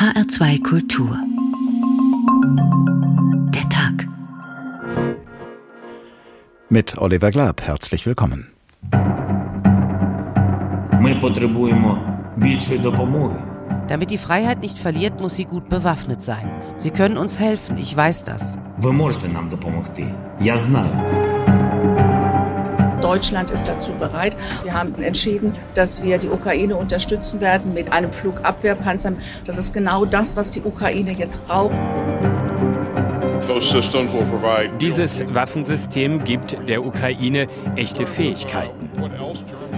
HR2 Kultur. Der Tag. Mit Oliver Glab, herzlich willkommen. Ми потребуємо більшої допомоги. Damit die Freiheit nicht verliert, muss sie gut bewaffnet sein. Sie können uns helfen, ich weiß das. Ви можете нам допомогти. Я знаю. Deutschland ist dazu bereit. Wir haben entschieden, dass wir die Ukraine unterstützen werden mit einem Flugabwehrpanzer. Das ist genau das, was die Ukraine jetzt braucht. Dieses Waffensystem gibt der Ukraine echte Fähigkeiten.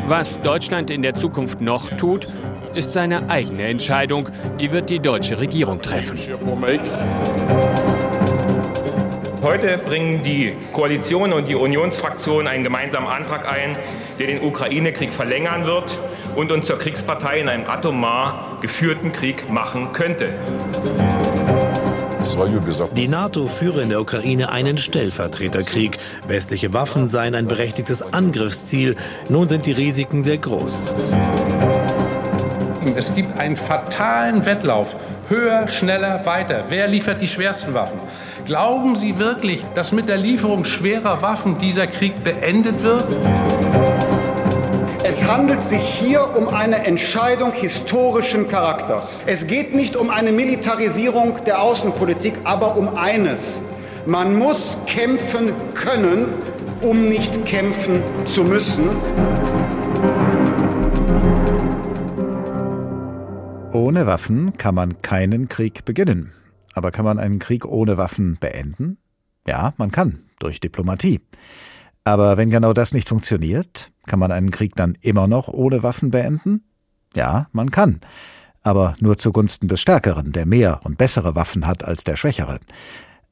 Was Deutschland in der Zukunft noch tut, ist seine eigene Entscheidung. Die wird die deutsche Regierung treffen. Heute bringen die Koalition und die Unionsfraktion einen gemeinsamen Antrag ein, der den Ukraine-Krieg verlängern wird und uns zur Kriegspartei in einem atomar geführten Krieg machen könnte. Die NATO führe in der Ukraine einen Stellvertreterkrieg. Westliche Waffen seien ein berechtigtes Angriffsziel. Nun sind die Risiken sehr groß. Es gibt einen fatalen Wettlauf. Höher, schneller, weiter. Wer liefert die schwersten Waffen? Glauben Sie wirklich, dass mit der Lieferung schwerer Waffen dieser Krieg beendet wird? Es handelt sich hier um eine Entscheidung historischen Charakters. Es geht nicht um eine Militarisierung der Außenpolitik, aber um eines. Man muss kämpfen können, um nicht kämpfen zu müssen. Ohne Waffen kann man keinen Krieg beginnen. Aber kann man einen Krieg ohne Waffen beenden? Ja, man kann, durch Diplomatie. Aber wenn genau das nicht funktioniert, kann man einen Krieg dann immer noch ohne Waffen beenden? Ja, man kann. Aber nur zugunsten des Stärkeren, der mehr und bessere Waffen hat als der Schwächere.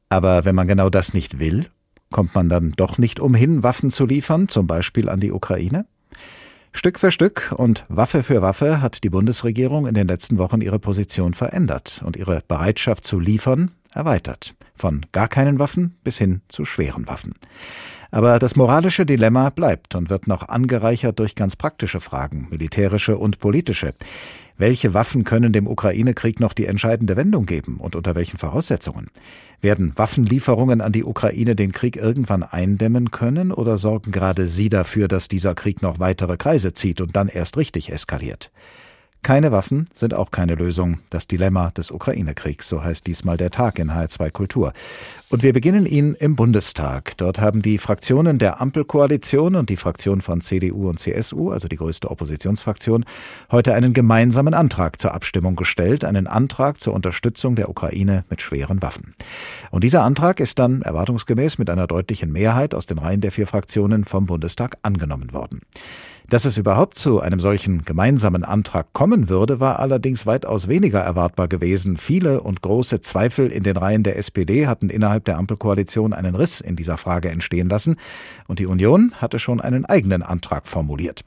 Aber wenn man genau das nicht will, kommt man dann doch nicht umhin, Waffen zu liefern, zum Beispiel an die Ukraine? Stück für Stück und Waffe für Waffe hat die Bundesregierung in den letzten Wochen ihre Position verändert und ihre Bereitschaft zu liefern erweitert. Von gar keinen Waffen bis hin zu schweren Waffen. Aber das moralische Dilemma bleibt und wird noch angereichert durch ganz praktische Fragen, militärische und politische. Welche Waffen können dem Ukraine-Krieg noch die entscheidende Wendung geben und unter welchen Voraussetzungen? Werden Waffenlieferungen an die Ukraine den Krieg irgendwann eindämmen können oder sorgen gerade Sie dafür, dass dieser Krieg noch weitere Kreise zieht und dann erst richtig eskaliert? Keine Waffen sind auch keine Lösung. Das Dilemma des Ukraine-Kriegs, so heißt diesmal der Tag in HR2 Kultur. Und wir beginnen ihn im Bundestag. Dort haben die Fraktionen der Ampelkoalition und die Fraktion von CDU und CSU, also die größte Oppositionsfraktion, heute einen gemeinsamen Antrag zur Abstimmung gestellt, einen Antrag zur Unterstützung der Ukraine mit schweren Waffen. Und dieser Antrag ist dann erwartungsgemäß mit einer deutlichen Mehrheit aus den Reihen der vier Fraktionen vom Bundestag angenommen worden. Dass es überhaupt zu einem solchen gemeinsamen Antrag kommen würde, war allerdings weitaus weniger erwartbar gewesen. Viele und große Zweifel in den Reihen der SPD hatten innerhalb der Ampelkoalition einen Riss in dieser Frage entstehen lassen, und die Union hatte schon einen eigenen Antrag formuliert.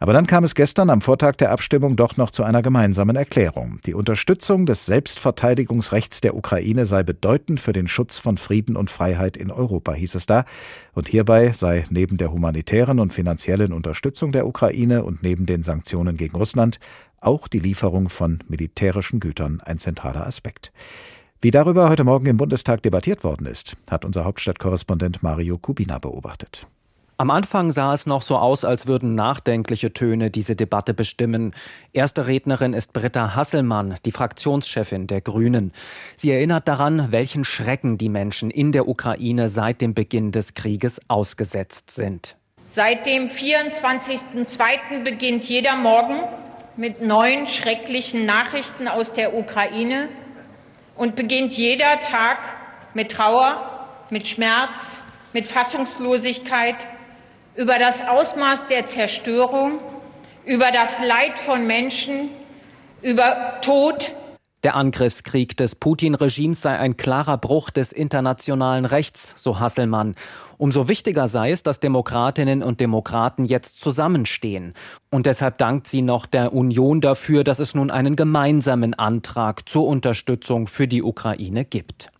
Aber dann kam es gestern am Vortag der Abstimmung doch noch zu einer gemeinsamen Erklärung. Die Unterstützung des Selbstverteidigungsrechts der Ukraine sei bedeutend für den Schutz von Frieden und Freiheit in Europa, hieß es da. Und hierbei sei neben der humanitären und finanziellen Unterstützung der Ukraine und neben den Sanktionen gegen Russland auch die Lieferung von militärischen Gütern ein zentraler Aspekt. Wie darüber heute Morgen im Bundestag debattiert worden ist, hat unser Hauptstadtkorrespondent Mario Kubina beobachtet. Am Anfang sah es noch so aus, als würden nachdenkliche Töne diese Debatte bestimmen. Erste Rednerin ist Britta Hasselmann, die Fraktionschefin der Grünen. Sie erinnert daran, welchen Schrecken die Menschen in der Ukraine seit dem Beginn des Krieges ausgesetzt sind. Seit dem 24.02. beginnt jeder Morgen mit neuen schrecklichen Nachrichten aus der Ukraine und beginnt jeder Tag mit Trauer, mit Schmerz, mit Fassungslosigkeit über das Ausmaß der Zerstörung, über das Leid von Menschen, über Tod. Der Angriffskrieg des Putin-Regimes sei ein klarer Bruch des internationalen Rechts, so Hasselmann. Umso wichtiger sei es, dass Demokratinnen und Demokraten jetzt zusammenstehen. Und deshalb dankt sie noch der Union dafür, dass es nun einen gemeinsamen Antrag zur Unterstützung für die Ukraine gibt.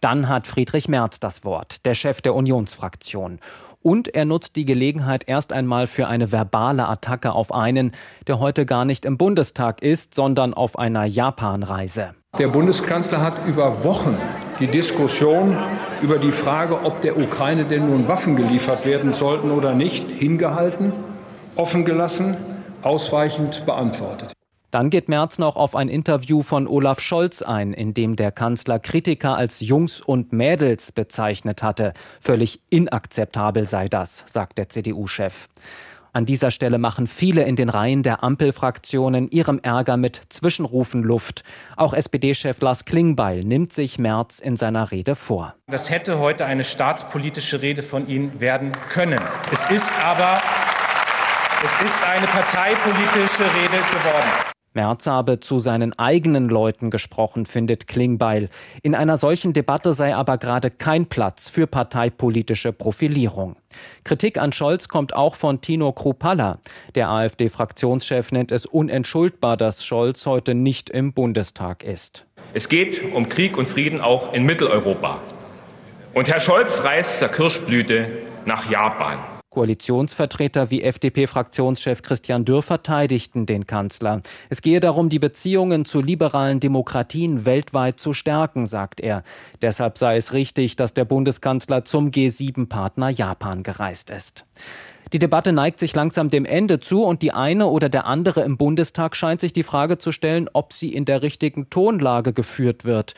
Dann hat Friedrich Merz das Wort, der Chef der Unionsfraktion. Und er nutzt die Gelegenheit erst einmal für eine verbale Attacke auf einen, der heute gar nicht im Bundestag ist, sondern auf einer Japanreise. Der Bundeskanzler hat über Wochen die Diskussion über die Frage, ob der Ukraine denn nun Waffen geliefert werden sollten oder nicht, hingehalten, offen gelassen, ausweichend beantwortet. Dann geht Merz noch auf ein Interview von Olaf Scholz ein, in dem der Kanzler Kritiker als Jungs und Mädels bezeichnet hatte. Völlig inakzeptabel sei das, sagt der CDU-Chef. An dieser Stelle machen viele in den Reihen der Ampelfraktionen ihrem Ärger mit Zwischenrufen Luft. Auch SPD-Chef Lars Klingbeil nimmt sich Merz in seiner Rede vor. Das hätte heute eine staatspolitische Rede von Ihnen werden können. Es ist aber es ist eine parteipolitische Rede geworden. Merz habe zu seinen eigenen Leuten gesprochen, findet Klingbeil. In einer solchen Debatte sei aber gerade kein Platz für parteipolitische Profilierung. Kritik an Scholz kommt auch von Tino Kruppalla. Der AfD-Fraktionschef nennt es unentschuldbar, dass Scholz heute nicht im Bundestag ist. Es geht um Krieg und Frieden auch in Mitteleuropa. Und Herr Scholz reist zur Kirschblüte nach Japan. Koalitionsvertreter wie FDP-Fraktionschef Christian Dürr verteidigten den Kanzler. Es gehe darum, die Beziehungen zu liberalen Demokratien weltweit zu stärken, sagt er. Deshalb sei es richtig, dass der Bundeskanzler zum G7-Partner Japan gereist ist. Die Debatte neigt sich langsam dem Ende zu und die eine oder der andere im Bundestag scheint sich die Frage zu stellen, ob sie in der richtigen Tonlage geführt wird.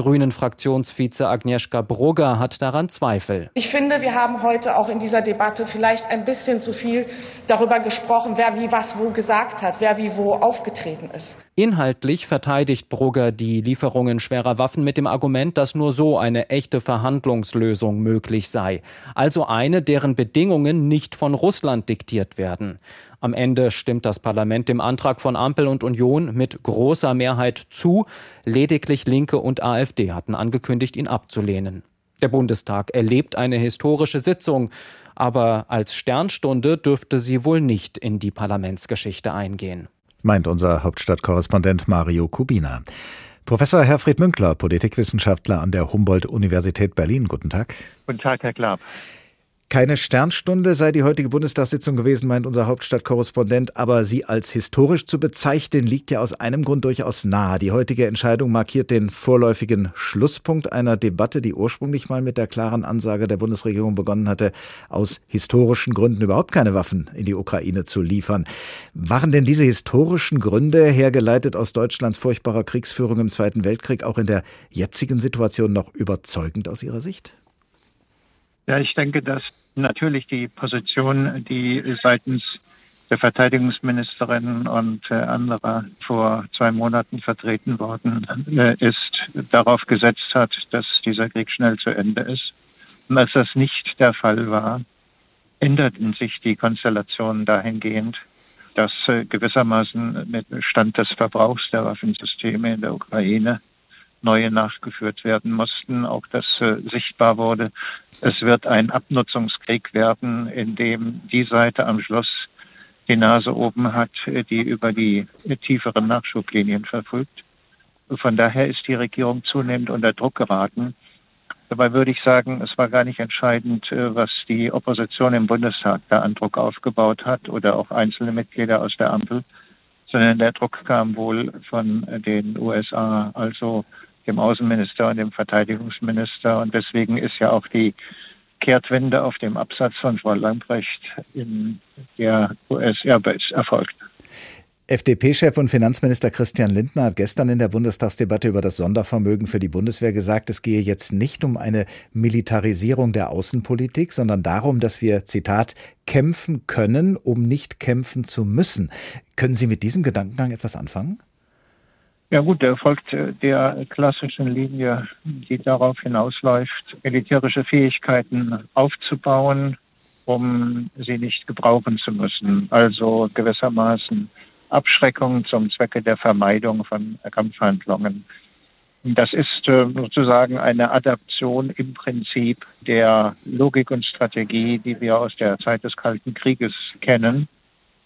Grünen-Fraktionsvize Agnieszka Brugger hat daran Zweifel. Ich finde, wir haben heute auch in dieser Debatte vielleicht ein bisschen zu viel darüber gesprochen, wer wie was wo gesagt hat, wer wie wo aufgetreten ist. Inhaltlich verteidigt Brugger die Lieferungen schwerer Waffen mit dem Argument, dass nur so eine echte Verhandlungslösung möglich sei. Also eine, deren Bedingungen nicht von Russland diktiert werden. Am Ende stimmt das Parlament dem Antrag von Ampel und Union mit großer Mehrheit zu. Lediglich Linke und AfD hatten angekündigt, ihn abzulehnen. Der Bundestag erlebt eine historische Sitzung, aber als Sternstunde dürfte sie wohl nicht in die Parlamentsgeschichte eingehen. Meint unser Hauptstadtkorrespondent Mario Kubina. Professor Herfried Münkler, Politikwissenschaftler an der Humboldt-Universität Berlin. Guten Tag. Guten Tag, Herr Klapp. Keine Sternstunde sei die heutige Bundestagssitzung gewesen, meint unser Hauptstadtkorrespondent, aber sie als historisch zu bezeichnen, liegt ja aus einem Grund durchaus nahe. Die heutige Entscheidung markiert den vorläufigen Schlusspunkt einer Debatte, die ursprünglich mal mit der klaren Ansage der Bundesregierung begonnen hatte, aus historischen Gründen überhaupt keine Waffen in die Ukraine zu liefern. Waren denn diese historischen Gründe, hergeleitet aus Deutschlands furchtbarer Kriegsführung im Zweiten Weltkrieg, auch in der jetzigen Situation noch überzeugend aus Ihrer Sicht? Ja, ich denke, dass natürlich die Position, die seitens der Verteidigungsministerin und äh, anderer vor zwei Monaten vertreten worden äh, ist, darauf gesetzt hat, dass dieser Krieg schnell zu Ende ist. Und als das nicht der Fall war, änderten sich die Konstellationen dahingehend, dass äh, gewissermaßen mit Stand des Verbrauchs der Waffensysteme in der Ukraine neue nachgeführt werden mussten, auch das äh, sichtbar wurde. Es wird ein Abnutzungskrieg werden, in dem die Seite am Schluss die Nase oben hat, die über die tieferen Nachschublinien verfügt. Von daher ist die Regierung zunehmend unter Druck geraten. Dabei würde ich sagen, es war gar nicht entscheidend, äh, was die Opposition im Bundestag da an Druck aufgebaut hat oder auch einzelne Mitglieder aus der Ampel, sondern der Druck kam wohl von den USA. Also dem Außenminister und dem Verteidigungsminister. Und deswegen ist ja auch die Kehrtwende auf dem Absatz von Frau Lambrecht in der US-Airbase erfolgt. FDP-Chef und Finanzminister Christian Lindner hat gestern in der Bundestagsdebatte über das Sondervermögen für die Bundeswehr gesagt, es gehe jetzt nicht um eine Militarisierung der Außenpolitik, sondern darum, dass wir, Zitat, kämpfen können, um nicht kämpfen zu müssen. Können Sie mit diesem Gedankengang etwas anfangen? Ja gut, der folgt äh, der klassischen Linie, die darauf hinausläuft, militärische Fähigkeiten aufzubauen, um sie nicht gebrauchen zu müssen. Also gewissermaßen Abschreckung zum Zwecke der Vermeidung von Kampfhandlungen. Das ist äh, sozusagen eine Adaption im Prinzip der Logik und Strategie, die wir aus der Zeit des Kalten Krieges kennen.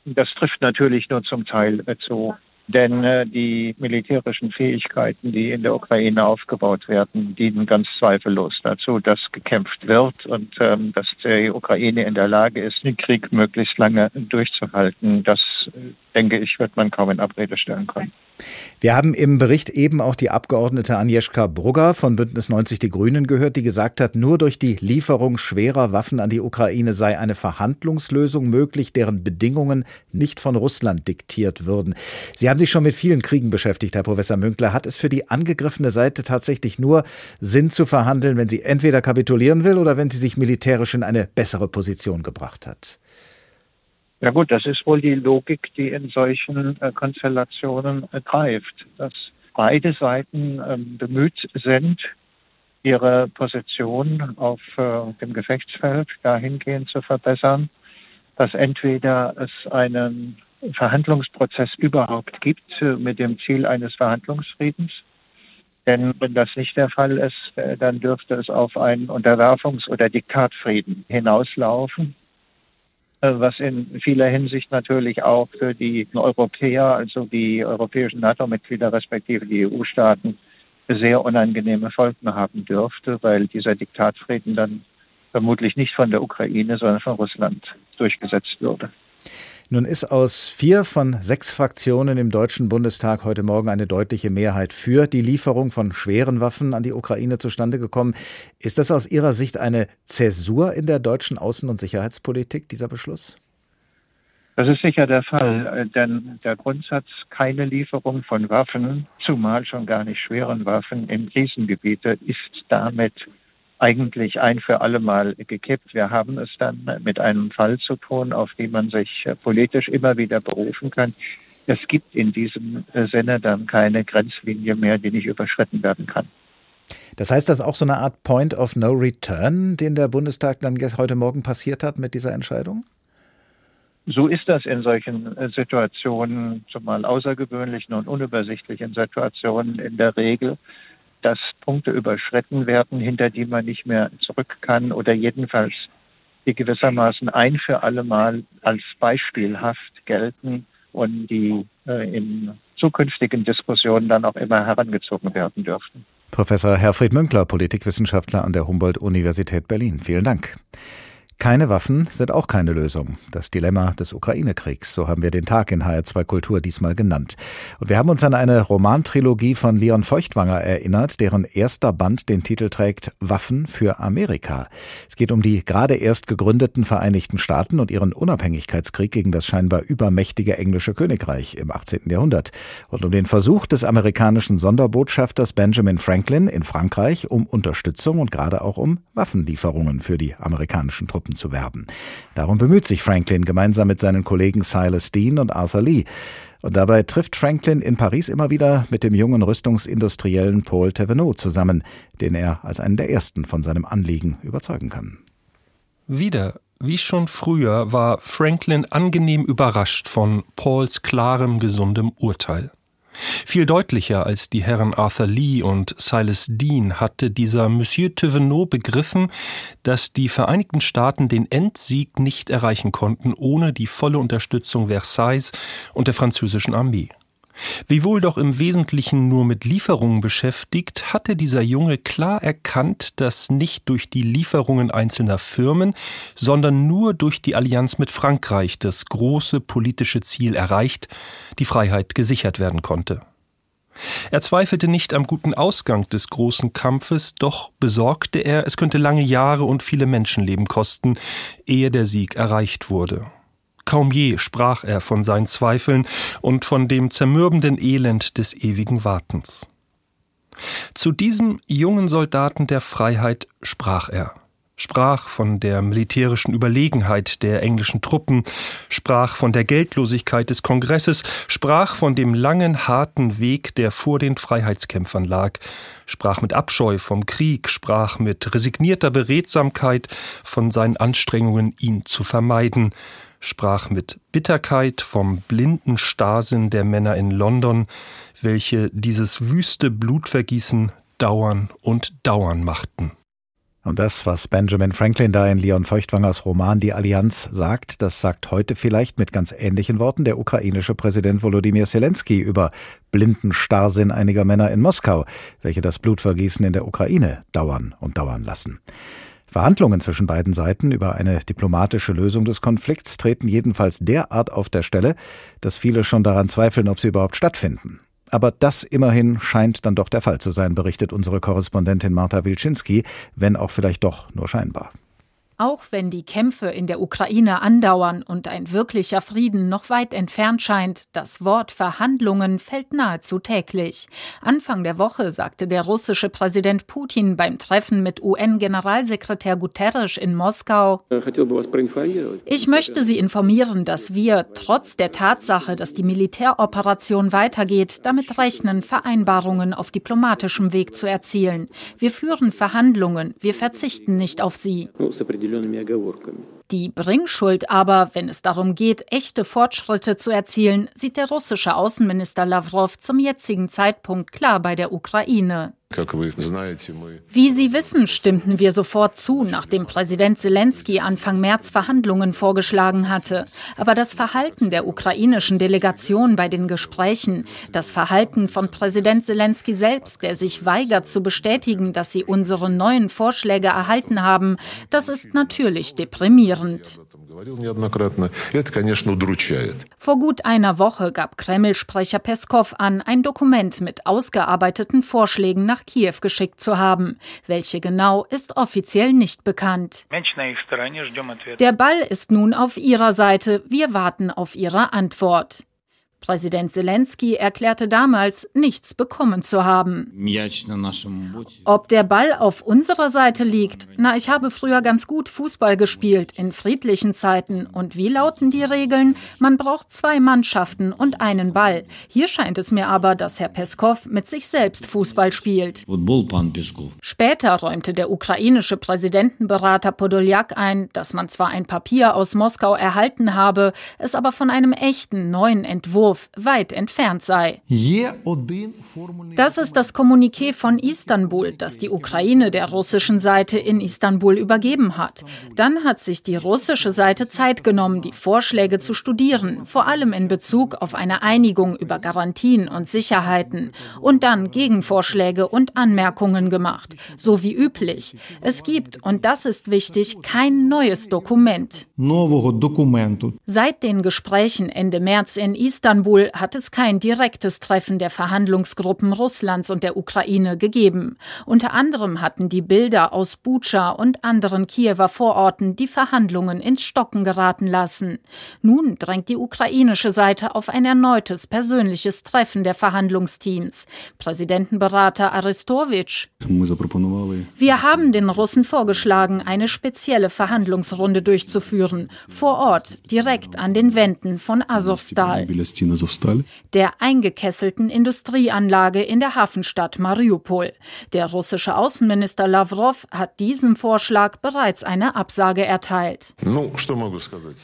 Das trifft natürlich nur zum Teil zu Denn äh, die militärischen Fähigkeiten, die in der Ukraine aufgebaut werden, dienen ganz zweifellos dazu, dass gekämpft wird und ähm, dass die Ukraine in der Lage ist, den Krieg möglichst lange durchzuhalten. Das, äh, denke ich, wird man kaum in Abrede stellen können. Wir haben im Bericht eben auch die Abgeordnete Agnieszka Brugger von Bündnis 90 Die Grünen gehört, die gesagt hat, nur durch die Lieferung schwerer Waffen an die Ukraine sei eine Verhandlungslösung möglich, deren Bedingungen nicht von Russland diktiert würden. Sie haben sich schon mit vielen Kriegen beschäftigt, Herr Professor Münkler. Hat es für die angegriffene Seite tatsächlich nur Sinn zu verhandeln, wenn sie entweder kapitulieren will oder wenn sie sich militärisch in eine bessere Position gebracht hat? Ja gut, das ist wohl die Logik, die in solchen äh, Konstellationen äh, greift, dass beide Seiten ähm, bemüht sind, ihre Position auf äh, dem Gefechtsfeld dahingehend zu verbessern, dass entweder es einen Verhandlungsprozess überhaupt gibt mit dem Ziel eines Verhandlungsfriedens. Denn wenn das nicht der Fall ist, dann dürfte es auf einen Unterwerfungs- oder Diktatfrieden hinauslaufen, was in vieler Hinsicht natürlich auch für die Europäer, also die europäischen NATO-Mitglieder respektive die EU-Staaten, sehr unangenehme Folgen haben dürfte, weil dieser Diktatfrieden dann vermutlich nicht von der Ukraine, sondern von Russland durchgesetzt würde. Nun ist aus vier von sechs Fraktionen im Deutschen Bundestag heute Morgen eine deutliche Mehrheit für die Lieferung von schweren Waffen an die Ukraine zustande gekommen. Ist das aus Ihrer Sicht eine Zäsur in der deutschen Außen- und Sicherheitspolitik, dieser Beschluss? Das ist sicher der Fall, denn der Grundsatz keine Lieferung von Waffen, zumal schon gar nicht schweren Waffen in Krisengebiete, ist damit eigentlich ein für alle Mal gekippt. Wir haben es dann mit einem Fall zu tun, auf den man sich äh, politisch immer wieder berufen kann. Es gibt in diesem äh, Sinne dann keine Grenzlinie mehr, die nicht überschritten werden kann. Das heißt, das ist auch so eine Art Point of No Return, den der Bundestag dann heute Morgen passiert hat mit dieser Entscheidung? So ist das in solchen äh, Situationen, zumal außergewöhnlichen und unübersichtlichen Situationen in der Regel dass Punkte überschritten werden, hinter die man nicht mehr zurück kann oder jedenfalls die gewissermaßen ein für alle Mal als beispielhaft gelten und die äh, in zukünftigen Diskussionen dann auch immer herangezogen werden dürften. Professor Herfried Münkler, Politikwissenschaftler an der Humboldt-Universität Berlin. Vielen Dank. Keine Waffen sind auch keine Lösung. Das Dilemma des Ukraine-Kriegs, so haben wir den Tag in HR2 Kultur diesmal genannt. Und wir haben uns an eine Romantrilogie von Leon Feuchtwanger erinnert, deren erster Band den Titel trägt Waffen für Amerika. Es geht um die gerade erst gegründeten Vereinigten Staaten und ihren Unabhängigkeitskrieg gegen das scheinbar übermächtige englische Königreich im 18. Jahrhundert und um den Versuch des amerikanischen Sonderbotschafters Benjamin Franklin in Frankreich um Unterstützung und gerade auch um Waffenlieferungen für die amerikanischen Truppen. Truppen zu werben. Darum bemüht sich Franklin gemeinsam mit seinen Kollegen Silas Dean und Arthur Lee. Und dabei trifft Franklin in Paris immer wieder mit dem jungen Rüstungsindustriellen Paul Thévenot zusammen, den er als einen der ersten von seinem Anliegen überzeugen kann. Wieder, wie schon früher, war Franklin angenehm überrascht von Pauls klarem, gesundem Urteil. Viel deutlicher als die Herren Arthur Lee und Silas Dean hatte dieser Monsieur Thévenot begriffen, dass die Vereinigten Staaten den Endsieg nicht erreichen konnten ohne die volle Unterstützung Versailles und der französischen Armee. Wiewohl doch im Wesentlichen nur mit Lieferungen beschäftigt, hatte dieser Junge klar erkannt, dass nicht durch die Lieferungen einzelner Firmen, sondern nur durch die Allianz mit Frankreich das große politische Ziel erreicht, die Freiheit gesichert werden konnte. Er zweifelte nicht am guten Ausgang des großen Kampfes, doch besorgte er, es könnte lange Jahre und viele Menschenleben kosten, ehe der Sieg erreicht wurde. Kaum je sprach er von seinen Zweifeln und von dem zermürbenden Elend des ewigen Wartens. Zu diesem jungen Soldaten der Freiheit sprach er, sprach von der militärischen Überlegenheit der englischen Truppen, sprach von der Geldlosigkeit des Kongresses, sprach von dem langen, harten Weg, der vor den Freiheitskämpfern lag, sprach mit Abscheu vom Krieg, sprach mit resignierter Beredsamkeit von seinen Anstrengungen, ihn zu vermeiden, sprach mit Bitterkeit vom blinden Starrsinn der Männer in London, welche dieses wüste Blutvergießen dauern und dauern machten. Und das, was Benjamin Franklin da in Leon Feuchtwangers Roman Die Allianz sagt, das sagt heute vielleicht mit ganz ähnlichen Worten der ukrainische Präsident Volodymyr Zelensky über blinden Starrsinn einiger Männer in Moskau, welche das Blutvergießen in der Ukraine dauern und dauern lassen. Verhandlungen zwischen beiden Seiten über eine diplomatische Lösung des Konflikts treten jedenfalls derart auf der Stelle, dass viele schon daran zweifeln, ob sie überhaupt stattfinden. Aber das immerhin scheint dann doch der Fall zu sein, berichtet unsere Korrespondentin Marta Wilczynski, wenn auch vielleicht doch nur scheinbar. Auch wenn die Kämpfe in der Ukraine andauern und ein wirklicher Frieden noch weit entfernt scheint, das Wort Verhandlungen fällt nahezu täglich. Anfang der Woche sagte der russische Präsident Putin beim Treffen mit UN-Generalsekretär Guterres in Moskau, ich möchte Sie informieren, dass wir, trotz der Tatsache, dass die Militäroperation weitergeht, damit rechnen, Vereinbarungen auf diplomatischem Weg zu erzielen. Wir führen Verhandlungen, wir verzichten nicht auf sie. Die Bringschuld aber, wenn es darum geht, echte Fortschritte zu erzielen, sieht der russische Außenminister Lavrov zum jetzigen Zeitpunkt klar bei der Ukraine. Wie Sie wissen, stimmten wir sofort zu, nachdem Präsident Zelensky Anfang März Verhandlungen vorgeschlagen hatte. Aber das Verhalten der ukrainischen Delegation bei den Gesprächen, das Verhalten von Präsident Zelensky selbst, der sich weigert zu bestätigen, dass sie unsere neuen Vorschläge erhalten haben, das ist natürlich deprimierend. Vor gut einer Woche gab Kreml-Sprecher Peskov an, ein Dokument mit ausgearbeiteten Vorschlägen nach Kiew geschickt zu haben. Welche genau ist offiziell nicht bekannt. Der Ball ist nun auf ihrer Seite. Wir warten auf ihre Antwort. Präsident Zelensky erklärte damals, nichts bekommen zu haben. Ob der Ball auf unserer Seite liegt? Na, ich habe früher ganz gut Fußball gespielt, in friedlichen Zeiten. Und wie lauten die Regeln? Man braucht zwei Mannschaften und einen Ball. Hier scheint es mir aber, dass Herr Peskov mit sich selbst Fußball spielt. Später räumte der ukrainische Präsidentenberater Podoljak ein, dass man zwar ein Papier aus Moskau erhalten habe, es aber von einem echten neuen Entwurf Entwurf weit entfernt sei. Das ist das Kommuniqué von Istanbul, das die Ukraine der russischen Seite in Istanbul übergeben hat. Dann hat sich die russische Seite Zeit genommen, die Vorschläge zu studieren, vor allem in Bezug auf eine Einigung über Garantien und Sicherheiten und dann Gegenvorschläge und Anmerkungen gemacht, so wie üblich. Es gibt, und das ist wichtig, kein neues Dokument. Seit den Gesprächen Ende März in Istanbul Istanbul hat es kein direktes Treffen der Verhandlungsgruppen Russlands und der Ukraine gegeben. Unter anderem hatten die Bilder aus Bucha und anderen Kiewer Vororten die Verhandlungen ins Stocken geraten lassen. Nun drängt die ukrainische Seite auf ein erneutes persönliches Treffen der Verhandlungsteams. Präsidentenberater Aristowitsch. Wir haben den Russen vorgeschlagen, eine spezielle Verhandlungsrunde durchzuführen, vor Ort, direkt an den Wänden von Azovstal der eingekesselten Industrieanlage in der Hafenstadt Mariupol. Der russische Außenminister Lavrov hat diesem Vorschlag bereits eine Absage erteilt.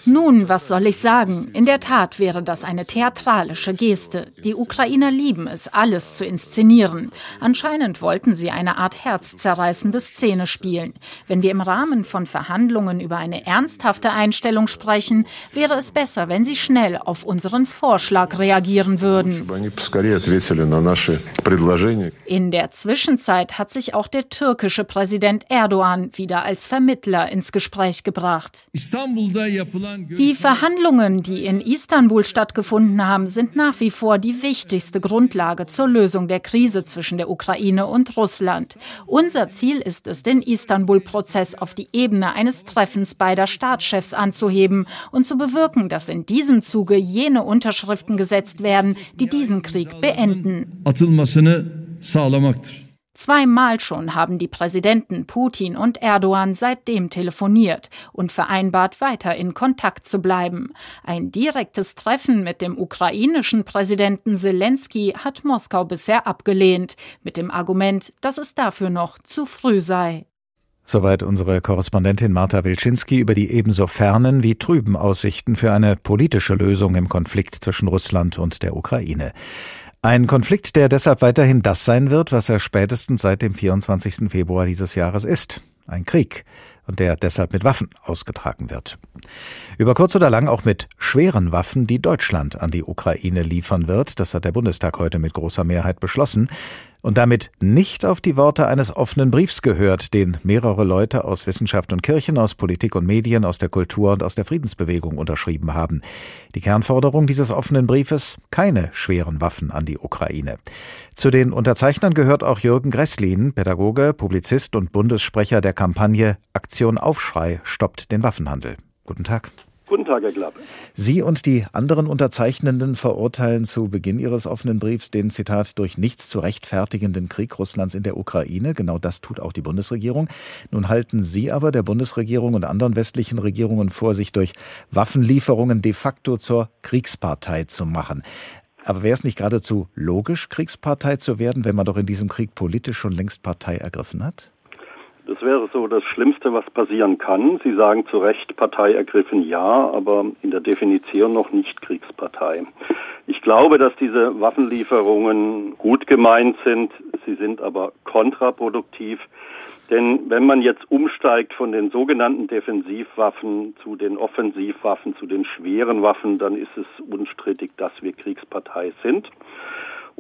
Nun, was soll ich sagen? In der Tat wäre das eine theatralische Geste. Die Ukrainer lieben es, alles zu inszenieren. Anscheinend wollten sie eine Art herzzerreißende Szene spielen. Wenn wir im Rahmen von Verhandlungen über eine ernsthafte Einstellung sprechen, wäre es besser, wenn sie schnell auf unseren Vorschlag Vorschlag reagieren würden. In der Zwischenzeit hat sich auch der türkische Präsident Erdogan wieder als Vermittler ins Gespräch gebracht. Die Verhandlungen, die in Istanbul stattgefunden haben, sind nach wie vor die wichtigste Grundlage zur Lösung der Krise zwischen der Ukraine und Russland. Unser Ziel ist es, den Istanbul-Prozess auf die Ebene eines Treffens beider Staatschefs anzuheben und zu bewirken, dass in diesem Zuge jene Unterschriften Vorschriften gesetzt werden, die diesen Krieg beenden. Zweimal schon haben die Präsidenten Putin und Erdogan seitdem telefoniert und vereinbart, weiter in Kontakt zu bleiben. Ein direktes Treffen mit dem ukrainischen Präsidenten Zelensky hat Moskau bisher abgelehnt, mit dem Argument, dass es dafür noch zu früh sei. Soweit unsere Korrespondentin Marta Wilczynski über die ebenso fernen wie trüben Aussichten für eine politische Lösung im Konflikt zwischen Russland und der Ukraine. Ein Konflikt, der deshalb weiterhin das sein wird, was er spätestens seit dem 24. Februar dieses Jahres ist. ein Krieg und der deshalb mit Waffen ausgetragen wird. Über kurz oder lang auch mit schweren Waffen, die Deutschland an die Ukraine liefern wird. Das hat der Bundestag heute mit großer Mehrheit beschlossen und damit nicht auf die Worte eines offenen Briefs gehört, den mehrere Leute aus Wissenschaft und Kirchen, aus Politik und Medien, aus der Kultur und aus der Friedensbewegung unterschrieben haben. Die Kernforderung dieses offenen Briefes keine schweren Waffen an die Ukraine. Zu den Unterzeichnern gehört auch Jürgen Gresslin, Pädagoge, Publizist und Bundessprecher der Kampagne Aktion Aufschrei stoppt den Waffenhandel. Guten Tag. Guten Tag, Herr Klapp. Sie und die anderen Unterzeichnenden verurteilen zu Beginn Ihres offenen Briefs den, Zitat, durch nichts zu rechtfertigenden Krieg Russlands in der Ukraine. Genau das tut auch die Bundesregierung. Nun halten Sie aber der Bundesregierung und anderen westlichen Regierungen vor, sich durch Waffenlieferungen de facto zur Kriegspartei zu machen. Aber wäre es nicht geradezu logisch, Kriegspartei zu werden, wenn man doch in diesem Krieg politisch schon längst Partei ergriffen hat? Das wäre so das Schlimmste, was passieren kann. Sie sagen zu Recht, Partei ergriffen ja, aber in der Definition noch nicht Kriegspartei. Ich glaube, dass diese Waffenlieferungen gut gemeint sind. Sie sind aber kontraproduktiv. Denn wenn man jetzt umsteigt von den sogenannten Defensivwaffen zu den Offensivwaffen, zu den schweren Waffen, dann ist es unstrittig, dass wir Kriegspartei sind.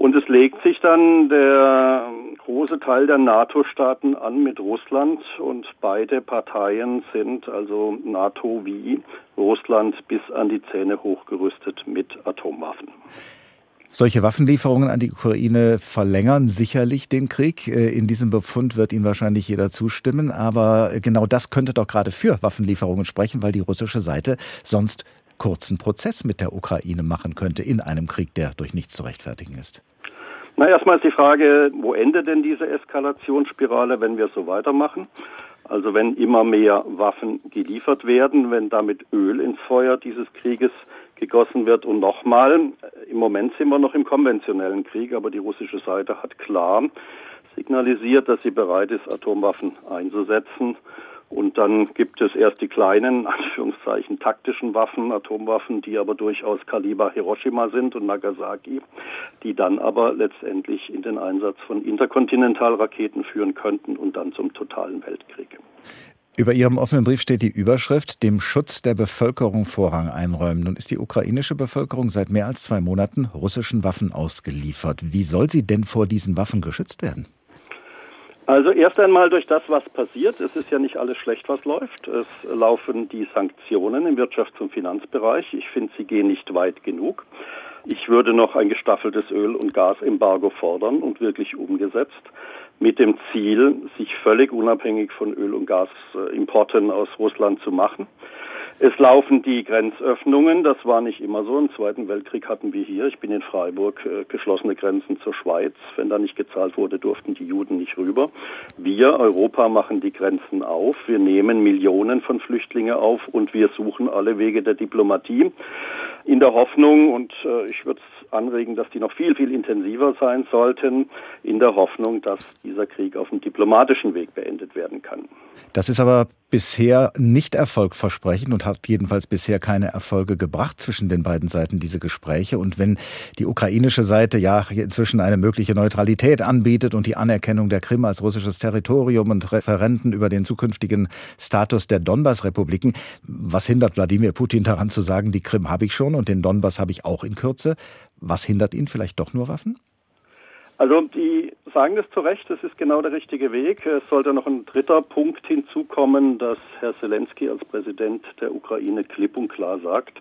Und es legt sich dann der große Teil der NATO-Staaten an mit Russland und beide Parteien sind also NATO wie Russland bis an die Zähne hochgerüstet mit Atomwaffen. Solche Waffenlieferungen an die Ukraine verlängern sicherlich den Krieg. Äh, in diesem Befund wird Ihnen wahrscheinlich jeder zustimmen. Aber genau das könnte doch gerade für Waffenlieferungen sprechen, weil die russische Seite sonst kurzen Prozess mit der Ukraine machen könnte in einem Krieg, der durch nichts zu rechtfertigen ist. Na, erstmal ist die Frage, wo endet denn diese Eskalationsspirale, wenn wir so weitermachen? Also wenn immer mehr Waffen geliefert werden, wenn damit Öl ins Feuer dieses Krieges gegossen wird. Und nochmal, im Moment sind wir noch im konventionellen Krieg, aber die russische Seite hat klar signalisiert, dass sie bereit ist, Atomwaffen einzusetzen. Und dann gibt es erst die kleinen, Anführungszeichen, taktischen Waffen, Atomwaffen, die aber durchaus Kaliber Hiroshima sind und Nagasaki, die dann aber letztendlich in den Einsatz von Interkontinentalraketen führen könnten und dann zum totalen Weltkrieg. Über Ihrem offenen Brief steht die Überschrift, dem Schutz der Bevölkerung Vorrang einräumen. Nun ist die ukrainische Bevölkerung seit mehr als zwei Monaten russischen Waffen ausgeliefert. Wie soll sie denn vor diesen Waffen geschützt werden? Also erst einmal durch das, was passiert. Es ist ja nicht alles schlecht, was läuft. Es laufen die Sanktionen im Wirtschafts- und Finanzbereich. Ich finde, sie gehen nicht weit genug. Ich würde noch ein gestaffeltes Öl- und Gasembargo fordern und wirklich umgesetzt mit dem Ziel, sich völlig unabhängig von Öl- und Gasimporten aus Russland zu machen. Es laufen die Grenzöffnungen. Das war nicht immer so. Im Zweiten Weltkrieg hatten wir hier, ich bin in Freiburg, äh, geschlossene Grenzen zur Schweiz. Wenn da nicht gezahlt wurde, durften die Juden nicht rüber. Wir, Europa, machen die Grenzen auf. Wir nehmen Millionen von Flüchtlingen auf und wir suchen alle Wege der Diplomatie in der Hoffnung, und äh, ich würde es anregen, dass die noch viel, viel intensiver sein sollten, in der Hoffnung, dass dieser Krieg auf dem diplomatischen Weg beendet werden kann. Das ist aber bisher nicht erfolgversprechend und hat jedenfalls bisher keine Erfolge gebracht zwischen den beiden Seiten diese Gespräche. Und wenn die ukrainische Seite ja inzwischen eine mögliche Neutralität anbietet und die Anerkennung der Krim als russisches Territorium und Referenten über den zukünftigen Status der Donbass-Republiken, was hindert Wladimir Putin daran zu sagen, die Krim habe ich schon und den Donbass habe ich auch in Kürze? Was hindert ihn vielleicht doch nur Waffen? Also die sagen das zu Recht, das ist genau der richtige Weg. Es sollte noch ein dritter Punkt hinzukommen, dass Herr Zelensky als Präsident der Ukraine klipp und klar sagt,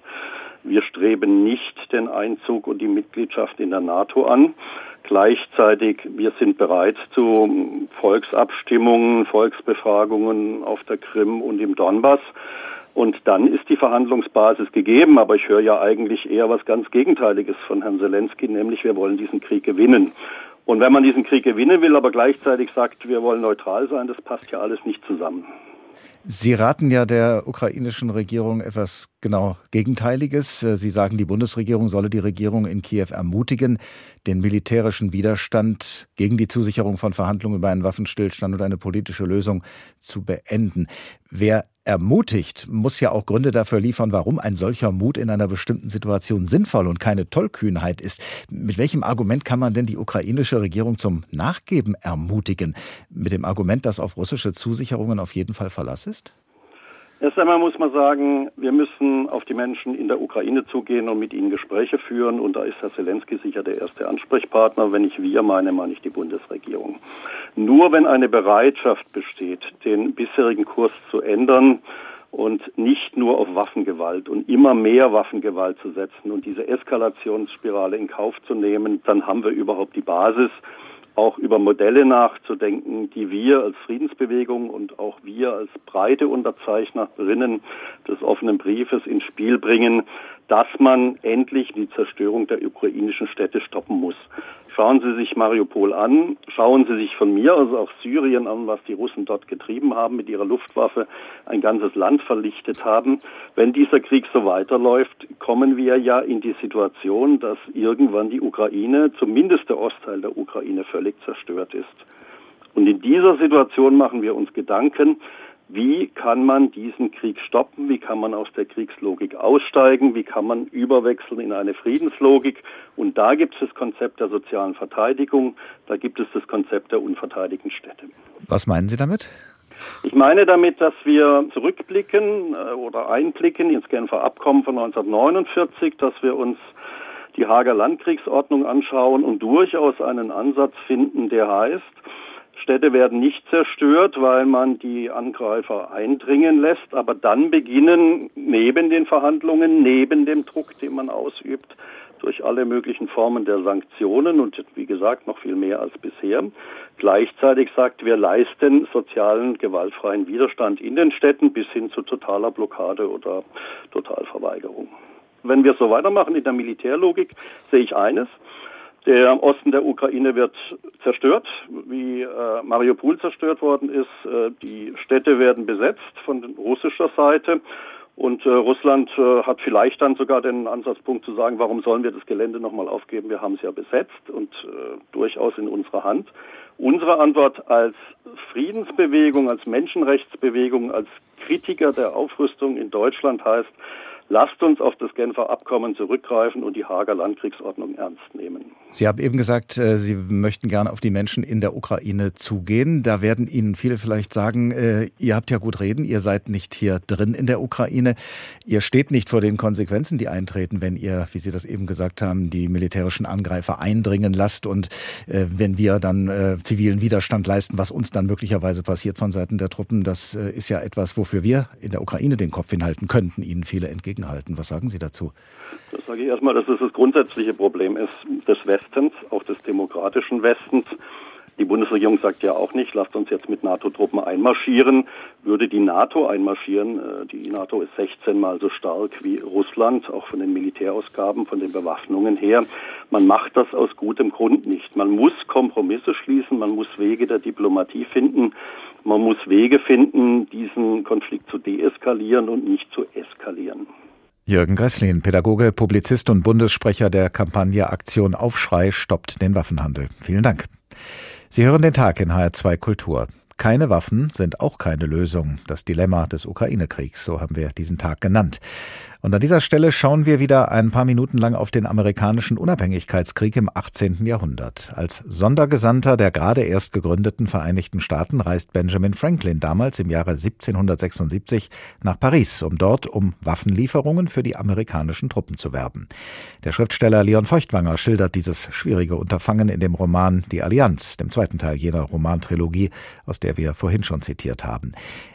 wir streben nicht den Einzug und die Mitgliedschaft in der NATO an. Gleichzeitig, wir sind bereit zu Volksabstimmungen, Volksbefragungen auf der Krim und im Donbass. Und dann ist die Verhandlungsbasis gegeben. Aber ich höre ja eigentlich eher was ganz Gegenteiliges von Herrn Zelensky, nämlich wir wollen diesen Krieg gewinnen. Und wenn man diesen Krieg gewinnen will, aber gleichzeitig sagt, wir wollen neutral sein, das passt ja alles nicht zusammen. Sie raten ja der ukrainischen Regierung etwas genau Gegenteiliges. Sie sagen, die Bundesregierung solle die Regierung in Kiew ermutigen, den militärischen Widerstand gegen die Zusicherung von Verhandlungen über einen Waffenstillstand und eine politische Lösung zu beenden. Wer ermutigt, muss ja auch Gründe dafür liefern, warum ein solcher Mut in einer bestimmten Situation sinnvoll und keine Tollkühnheit ist. Mit welchem Argument kann man denn die ukrainische Regierung zum Nachgeben ermutigen? Mit dem Argument, dass auf russische Zusicherungen auf jeden Fall Verlass ist? Erst einmal muss man sagen, wir müssen auf die Menschen in der Ukraine zugehen und mit ihnen Gespräche führen. Und da ist Herr Zelensky sicher der erste Ansprechpartner. Wenn ich wir meine, meine ich die Bundesregierung. Nur wenn eine Bereitschaft besteht, den bisherigen Kurs zu ändern und nicht nur auf Waffengewalt und immer mehr Waffengewalt zu setzen und diese Eskalationsspirale in Kauf zu nehmen, dann haben wir überhaupt die Basis, auch über Modelle nachzudenken, die wir als Friedensbewegung und auch wir als breite Unterzeichnerinnen des offenen Briefes ins Spiel bringen, dass man endlich die Zerstörung der ukrainischen Städte stoppen muss. Schauen Sie sich Mariupol an, schauen Sie sich von mir aus auch Syrien an, was die Russen dort getrieben haben, mit ihrer Luftwaffe ein ganzes Land verlichtet haben. Wenn dieser Krieg so weiterläuft, kommen wir ja in die Situation, dass irgendwann die Ukraine, zumindest der Ostteil der Ukraine, völlig zerstört ist. Und in dieser Situation machen wir uns Gedanken, wie kann man diesen Krieg stoppen? Wie kann man aus der Kriegslogik aussteigen? Wie kann man überwechseln in eine Friedenslogik? Und da gibt es das Konzept der sozialen Verteidigung, da gibt es das Konzept der unverteidigten Städte. Was meinen Sie damit? Ich meine damit, dass wir zurückblicken äh, oder einblicken ins Genfer Abkommen von 1949, dass wir uns die Hager Landkriegsordnung anschauen und durchaus einen Ansatz finden, der heißt, Städte werden nicht zerstört, weil man die Angreifer eindringen lässt, aber dann beginnen neben den Verhandlungen, neben dem Druck, den man ausübt, durch alle möglichen Formen der Sanktionen und wie gesagt noch viel mehr als bisher. Gleichzeitig sagt, wir leisten sozialen gewaltfreien Widerstand in den Städten bis hin zu totaler Blockade oder Totalverweigerung. Wenn wir so weitermachen in der Militärlogik, sehe ich eines. Der Osten der Ukraine wird zerstört, wie äh, Mariupol zerstört worden ist. Äh, die Städte werden besetzt von russischer Seite. Und äh, Russland äh, hat vielleicht dann sogar den Ansatzpunkt zu sagen, warum sollen wir das Gelände nochmal aufgeben? Wir haben es ja besetzt und äh, durchaus in unserer Hand. Unsere Antwort als Friedensbewegung, als Menschenrechtsbewegung, als Kritiker der Aufrüstung in Deutschland heißt, lasst uns auf das Genfer Abkommen zurückgreifen und die Hager Landkriegsordnung ernst nehmen. Sie haben eben gesagt, äh, Sie möchten gerne auf die Menschen in der Ukraine zugehen. Da werden Ihnen viele vielleicht sagen, äh, ihr habt ja gut reden, ihr seid nicht hier drin in der Ukraine. Ihr steht nicht vor den Konsequenzen, die eintreten, wenn ihr, wie Sie das eben gesagt haben, die militärischen Angreifer eindringen lasst und äh, wenn wir dann zivilen Widerstand leisten, was uns dann möglicherweise passiert von Seiten der Truppen. Das ist ja etwas, wofür wir in der Ukraine den Kopf hinhalten könnten, Ihnen viele entgegen entgegenhalten. Was sagen Sie dazu? Das sage ich erstmal, dass es das grundsätzliche Problem ist des Westens, auch des demokratischen Westens. Die Bundesregierung sagt ja auch nicht, lasst uns jetzt mit NATO-Truppen einmarschieren. Würde die NATO einmarschieren, äh, die NATO ist 16 mal so stark wie Russland, auch von den Militärausgaben, von den Bewaffnungen her. Man macht das aus gutem Grund nicht. Man muss Kompromisse schließen, man muss Wege der Diplomatie finden. Man muss Wege finden, diesen Konflikt zu deeskalieren und nicht zu eskalieren. Jürgen Gresslin, Pädagoge, Publizist und Bundessprecher der Kampagne Aktion Aufschrei stoppt den Waffenhandel. Vielen Dank. Sie hören den Tag in HR2 Kultur. Keine Waffen sind auch keine Lösung. Das Dilemma des Ukraine-Kriegs, so haben wir diesen Tag genannt. Und an dieser Stelle schauen wir wieder ein paar Minuten lang auf den amerikanischen Unabhängigkeitskrieg im 18. Jahrhundert. Als Sondergesandter der gerade erst gegründeten Vereinigten Staaten reist Benjamin Franklin damals im Jahre 1776 nach Paris, um dort um Waffenlieferungen für die amerikanischen Truppen zu werben. Der Schriftsteller Leon Feuchtwanger schildert dieses schwierige Unterfangen in dem Roman Die Allianz, dem zweiten Teil jener Romantrilogie, aus der wir vorhin schon zitiert haben.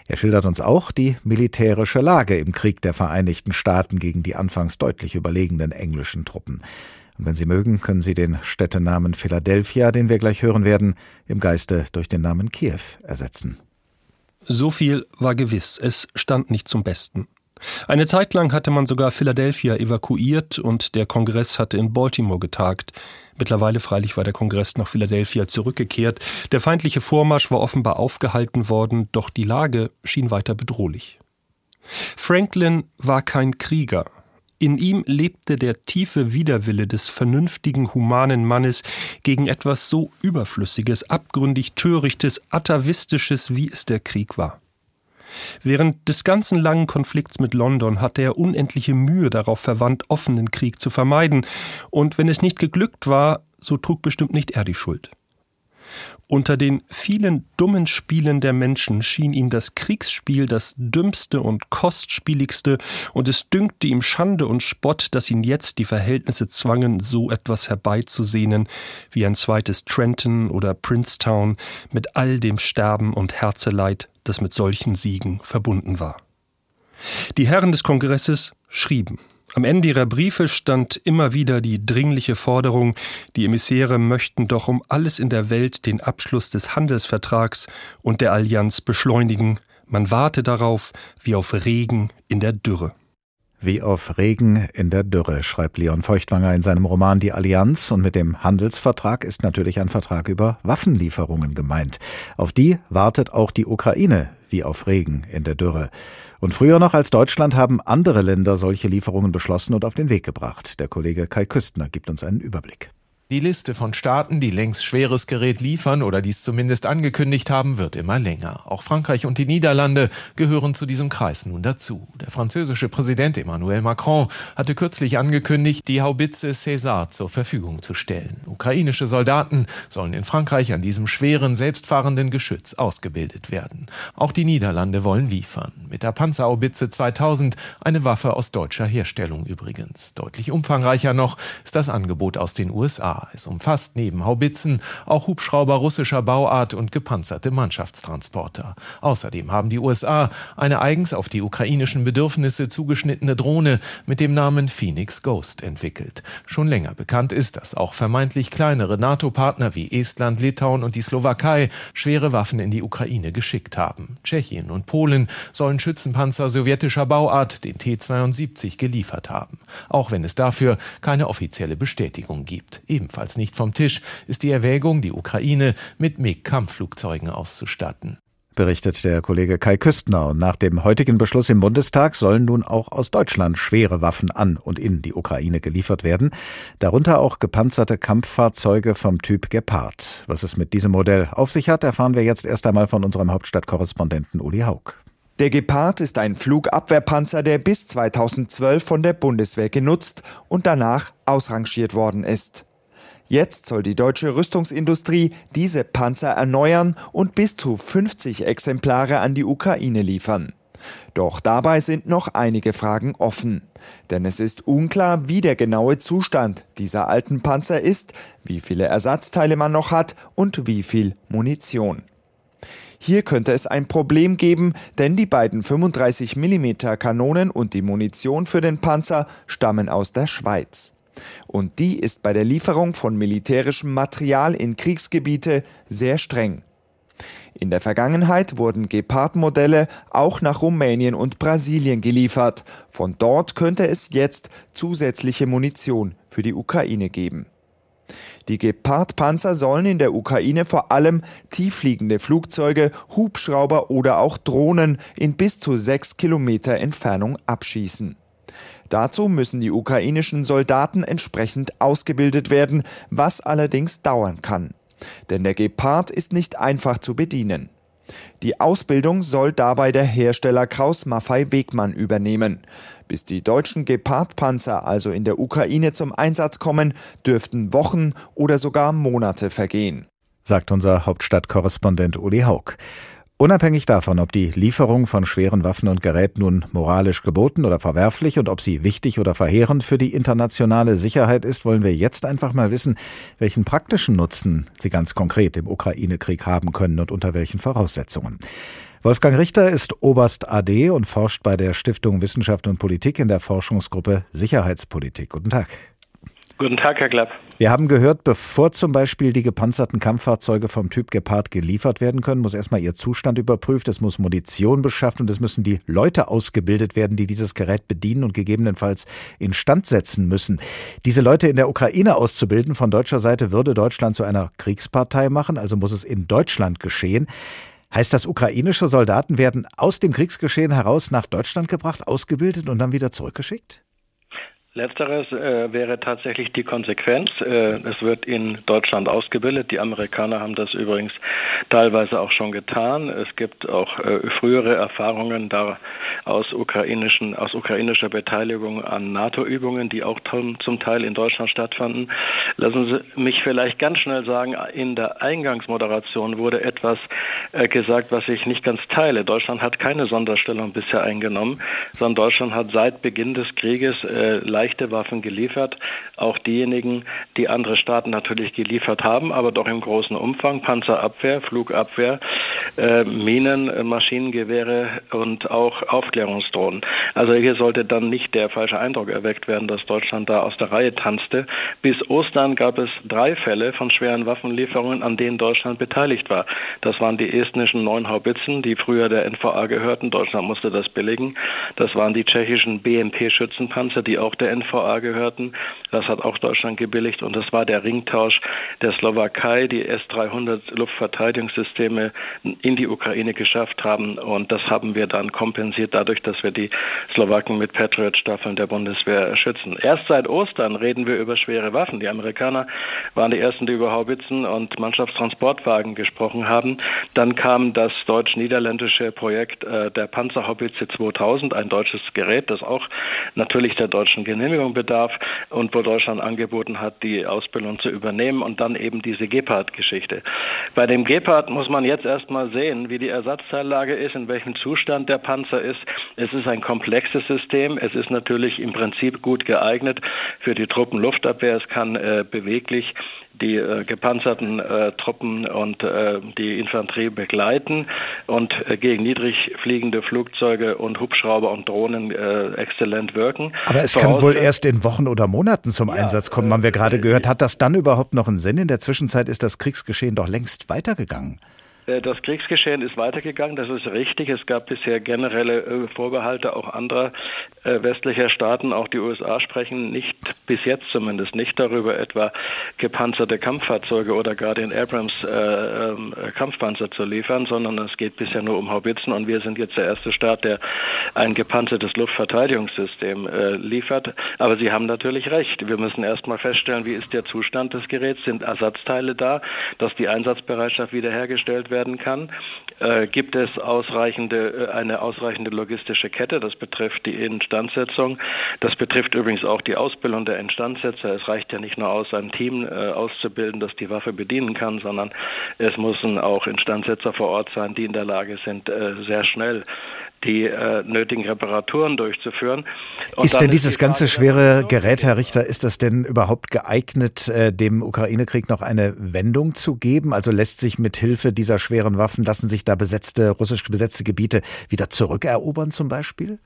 Er schildert uns auch die militärische Lage im Krieg der Vereinigten Staaten gegen die anfangs deutlich überlegenen englischen Truppen. Und wenn Sie mögen, können Sie den Städtenamen Philadelphia, den wir gleich hören werden, im Geiste durch den Namen Kiew ersetzen. So viel war gewiss, es stand nicht zum Besten. Eine Zeit lang hatte man sogar Philadelphia evakuiert und der Kongress hatte in Baltimore getagt. Mittlerweile freilich war der Kongress nach Philadelphia zurückgekehrt. Der feindliche Vormarsch war offenbar aufgehalten worden, doch die Lage schien weiter bedrohlich. Franklin war kein Krieger. In ihm lebte der tiefe Widerwille des vernünftigen, humanen Mannes gegen etwas so Überflüssiges, abgründig Törichtes, Atavistisches, wie es der Krieg war. Während des ganzen langen Konflikts mit London hatte er unendliche Mühe darauf verwandt, offenen Krieg zu vermeiden, und wenn es nicht geglückt war, so trug bestimmt nicht er die Schuld. Unter den vielen dummen Spielen der Menschen schien ihm das Kriegsspiel das dümmste und kostspieligste, und es dünkte ihm Schande und Spott, dass ihn jetzt die Verhältnisse zwangen, so etwas herbeizusehnen wie ein zweites Trenton oder Princetown mit all dem Sterben und Herzeleid, das mit solchen Siegen verbunden war. Die Herren des Kongresses schrieben. Am Ende ihrer Briefe stand immer wieder die dringliche Forderung, die Emissäre möchten doch um alles in der Welt den Abschluss des Handelsvertrags und der Allianz beschleunigen. Man warte darauf wie auf Regen in der Dürre. Wie auf Regen in der Dürre, schreibt Leon Feuchtwanger in seinem Roman Die Allianz. Und mit dem Handelsvertrag ist natürlich ein Vertrag über Waffenlieferungen gemeint. Auf die wartet auch die Ukraine wie auf Regen in der Dürre. Und früher noch als Deutschland haben andere Länder solche Lieferungen beschlossen und auf den Weg gebracht. Der Kollege Kai Küstner gibt uns einen Überblick. Die Liste von Staaten, die längst schweres Gerät liefern oder dies zumindest angekündigt haben, wird immer länger. Auch Frankreich und die Niederlande gehören zu diesem Kreis nun dazu. Der französische Präsident Emmanuel Macron hatte kürzlich angekündigt, die Haubitze César zur Verfügung zu stellen. Ukrainische Soldaten sollen in Frankreich an diesem schweren, selbstfahrenden Geschütz ausgebildet werden. Auch die Niederlande wollen liefern. Mit der Panzerhaubitze 2000 eine Waffe aus deutscher Herstellung übrigens. Deutlich umfangreicher noch ist das Angebot aus den USA. Es umfasst neben Haubitzen auch Hubschrauber russischer Bauart und gepanzerte Mannschaftstransporter. Außerdem haben die USA eine eigens auf die ukrainischen Bedürfnisse zugeschnittene Drohne mit dem Namen Phoenix Ghost entwickelt. Schon länger bekannt ist, dass auch vermeintlich kleinere NATO-Partner wie Estland, Litauen und die Slowakei schwere Waffen in die Ukraine geschickt haben. Tschechien und Polen sollen Schützenpanzer sowjetischer Bauart, den T-72, geliefert haben. Auch wenn es dafür keine offizielle Bestätigung gibt. Eben ebenfalls nicht vom Tisch ist die Erwägung, die Ukraine mit MiG-Kampfflugzeugen auszustatten berichtet der Kollege Kai Küstner. Und nach dem heutigen Beschluss im Bundestag sollen nun auch aus Deutschland schwere Waffen an und in die Ukraine geliefert werden, darunter auch gepanzerte Kampffahrzeuge vom Typ Gepard. Was es mit diesem Modell auf sich hat, erfahren wir jetzt erst einmal von unserem Hauptstadtkorrespondenten Uli Haug. Der Gepard ist ein Flugabwehrpanzer, der bis 2012 von der Bundeswehr genutzt und danach ausrangiert worden ist. Jetzt soll die deutsche Rüstungsindustrie diese Panzer erneuern und bis zu 50 Exemplare an die Ukraine liefern. Doch dabei sind noch einige Fragen offen. Denn es ist unklar, wie der genaue Zustand dieser alten Panzer ist, wie viele Ersatzteile man noch hat und wie viel Munition. Hier könnte es ein Problem geben, denn die beiden 35 mm Kanonen und die Munition für den Panzer stammen aus der Schweiz. Und die ist bei der Lieferung von militärischem Material in Kriegsgebiete sehr streng. In der Vergangenheit wurden Gepard-Modelle auch nach Rumänien und Brasilien geliefert. Von dort könnte es jetzt zusätzliche Munition für die Ukraine geben. Die Gepard-Panzer sollen in der Ukraine vor allem tieffliegende Flugzeuge, Hubschrauber oder auch Drohnen in bis zu sechs Kilometer Entfernung abschießen. Dazu müssen die ukrainischen Soldaten entsprechend ausgebildet werden, was allerdings dauern kann. Denn der Gepard ist nicht einfach zu bedienen. Die Ausbildung soll dabei der Hersteller Kraus Maffei Wegmann übernehmen. Bis die deutschen Gepard-Panzer also in der Ukraine zum Einsatz kommen, dürften Wochen oder sogar Monate vergehen. Sagt unser Hauptstadtkorrespondent Uli Haug. Unabhängig davon, ob die Lieferung von schweren Waffen und Geräten nun moralisch geboten oder verwerflich und ob sie wichtig oder verheerend für die internationale Sicherheit ist, wollen wir jetzt einfach mal wissen, welchen praktischen Nutzen sie ganz konkret im Ukraine-Krieg haben können und unter welchen Voraussetzungen. Wolfgang Richter ist Oberst AD und forscht bei der Stiftung Wissenschaft und Politik in der Forschungsgruppe Sicherheitspolitik. Guten Tag. Guten Tag, Herr Klapp. Wir haben gehört, bevor zum Beispiel die gepanzerten Kampffahrzeuge vom Typ Gepard geliefert werden können, muss erstmal ihr Zustand überprüft, es muss Munition beschafft und es müssen die Leute ausgebildet werden, die dieses Gerät bedienen und gegebenenfalls instand setzen müssen. Diese Leute in der Ukraine auszubilden von deutscher Seite würde Deutschland zu einer Kriegspartei machen, also muss es in Deutschland geschehen. Heißt das, ukrainische Soldaten werden aus dem Kriegsgeschehen heraus nach Deutschland gebracht, ausgebildet und dann wieder zurückgeschickt? Letzteres äh, wäre tatsächlich die Konsequenz. Äh, es wird in Deutschland ausgebildet. Die Amerikaner haben das übrigens teilweise auch schon getan. Es gibt auch äh, frühere Erfahrungen da aus ukrainischen, aus ukrainischer Beteiligung an NATO-Übungen, die auch zum Teil in Deutschland stattfanden. Lassen Sie mich vielleicht ganz schnell sagen, in der Eingangsmoderation wurde etwas äh, gesagt, was ich nicht ganz teile. Deutschland hat keine Sonderstellung bisher eingenommen, sondern Deutschland hat seit Beginn des Krieges äh, leichte Waffen geliefert, auch diejenigen, die andere Staaten natürlich geliefert haben, aber doch im großen Umfang Panzerabwehr, Flugabwehr, äh, Minen, äh, Maschinengewehre und auch Aufklärungsdrohnen. Also hier sollte dann nicht der falsche Eindruck erweckt werden, dass Deutschland da aus der Reihe tanzte. Bis Ostern gab es drei Fälle von schweren Waffenlieferungen, an denen Deutschland beteiligt war. Das waren die estnischen neun Haubitzen, die früher der NVA gehörten. Deutschland musste das billigen. Das waren die tschechischen BMP-Schützenpanzer, die auch der NVA gehörten. Das hat auch Deutschland gebilligt und das war der Ringtausch der Slowakei, die S-300 Luftverteidigungssysteme in die Ukraine geschafft haben und das haben wir dann kompensiert dadurch, dass wir die Slowaken mit Patriot-Staffeln der Bundeswehr schützen. Erst seit Ostern reden wir über schwere Waffen. Die Amerikaner waren die ersten, die über Haubitzen und Mannschaftstransportwagen gesprochen haben. Dann kam das deutsch-niederländische Projekt äh, der Panzerhaubitze 2000, ein deutsches Gerät, das auch natürlich der deutschen Genehmigung bedarf und wo Deutschland angeboten hat, die Ausbildung zu übernehmen und dann eben diese Gepard-Geschichte. Bei dem Gepard muss man jetzt erstmal sehen, wie die Ersatzteillage ist, in welchem Zustand der Panzer ist. Es ist ein komplexes System. Es ist natürlich im Prinzip gut geeignet für die Truppenluftabwehr. Es kann äh, beweglich die äh, gepanzerten äh, Truppen und äh, die Infanterie begleiten und äh, gegen niedrig fliegende Flugzeuge und Hubschrauber und Drohnen äh, exzellent wirken. Aber es kann wohl erst in Wochen oder Monaten zum ja, Einsatz kommen, haben wir gerade gehört. Hat das dann überhaupt noch einen Sinn? In der Zwischenzeit ist das Kriegsgeschehen doch längst weitergegangen. Äh, das Kriegsgeschehen ist weitergegangen, das ist richtig. Es gab bisher generelle äh, Vorbehalte auch anderer äh, westlicher Staaten. Auch die USA sprechen nicht, bis jetzt zumindest nicht darüber, etwa gepanzerte Kampffahrzeuge oder gar den Abrams äh, äh, Kampfpanzer zu liefern, sondern es geht bisher nur um Haubitzen und wir sind jetzt der erste Staat, der ein gepanzertes Luftverteidigungssystem äh, liefert. Aber Sie haben natürlich recht. Wir müssen erstmal feststellen, wie ist der Zustand des Geräts? Sind Ersatzteile da, dass die Einsatzbereitschaft wiederhergestellt wird? Werden kann. Äh, gibt es ausreichende, äh, eine ausreichende logistische Kette? Das betrifft die Instandsetzung. Das betrifft übrigens auch die Ausbildung der Instandsetzer. Es reicht ja nicht nur aus, ein Team äh, auszubilden, das die Waffe bedienen kann, sondern es müssen auch Instandsetzer vor Ort sein, die in der Lage sind, äh, sehr schnell die äh, nötigen Reparaturen durchzuführen. Und ist denn dieses ganze schwere Gerät, Herr Richter, ist das denn überhaupt geeignet, äh, dem Ukraine-Krieg noch eine Wendung zu geben? Also lässt sich mit Hilfe dieser schweren Waffen, lassen sich da besetzte, russisch besetzte Gebiete wieder zurückerobern zum Beispiel?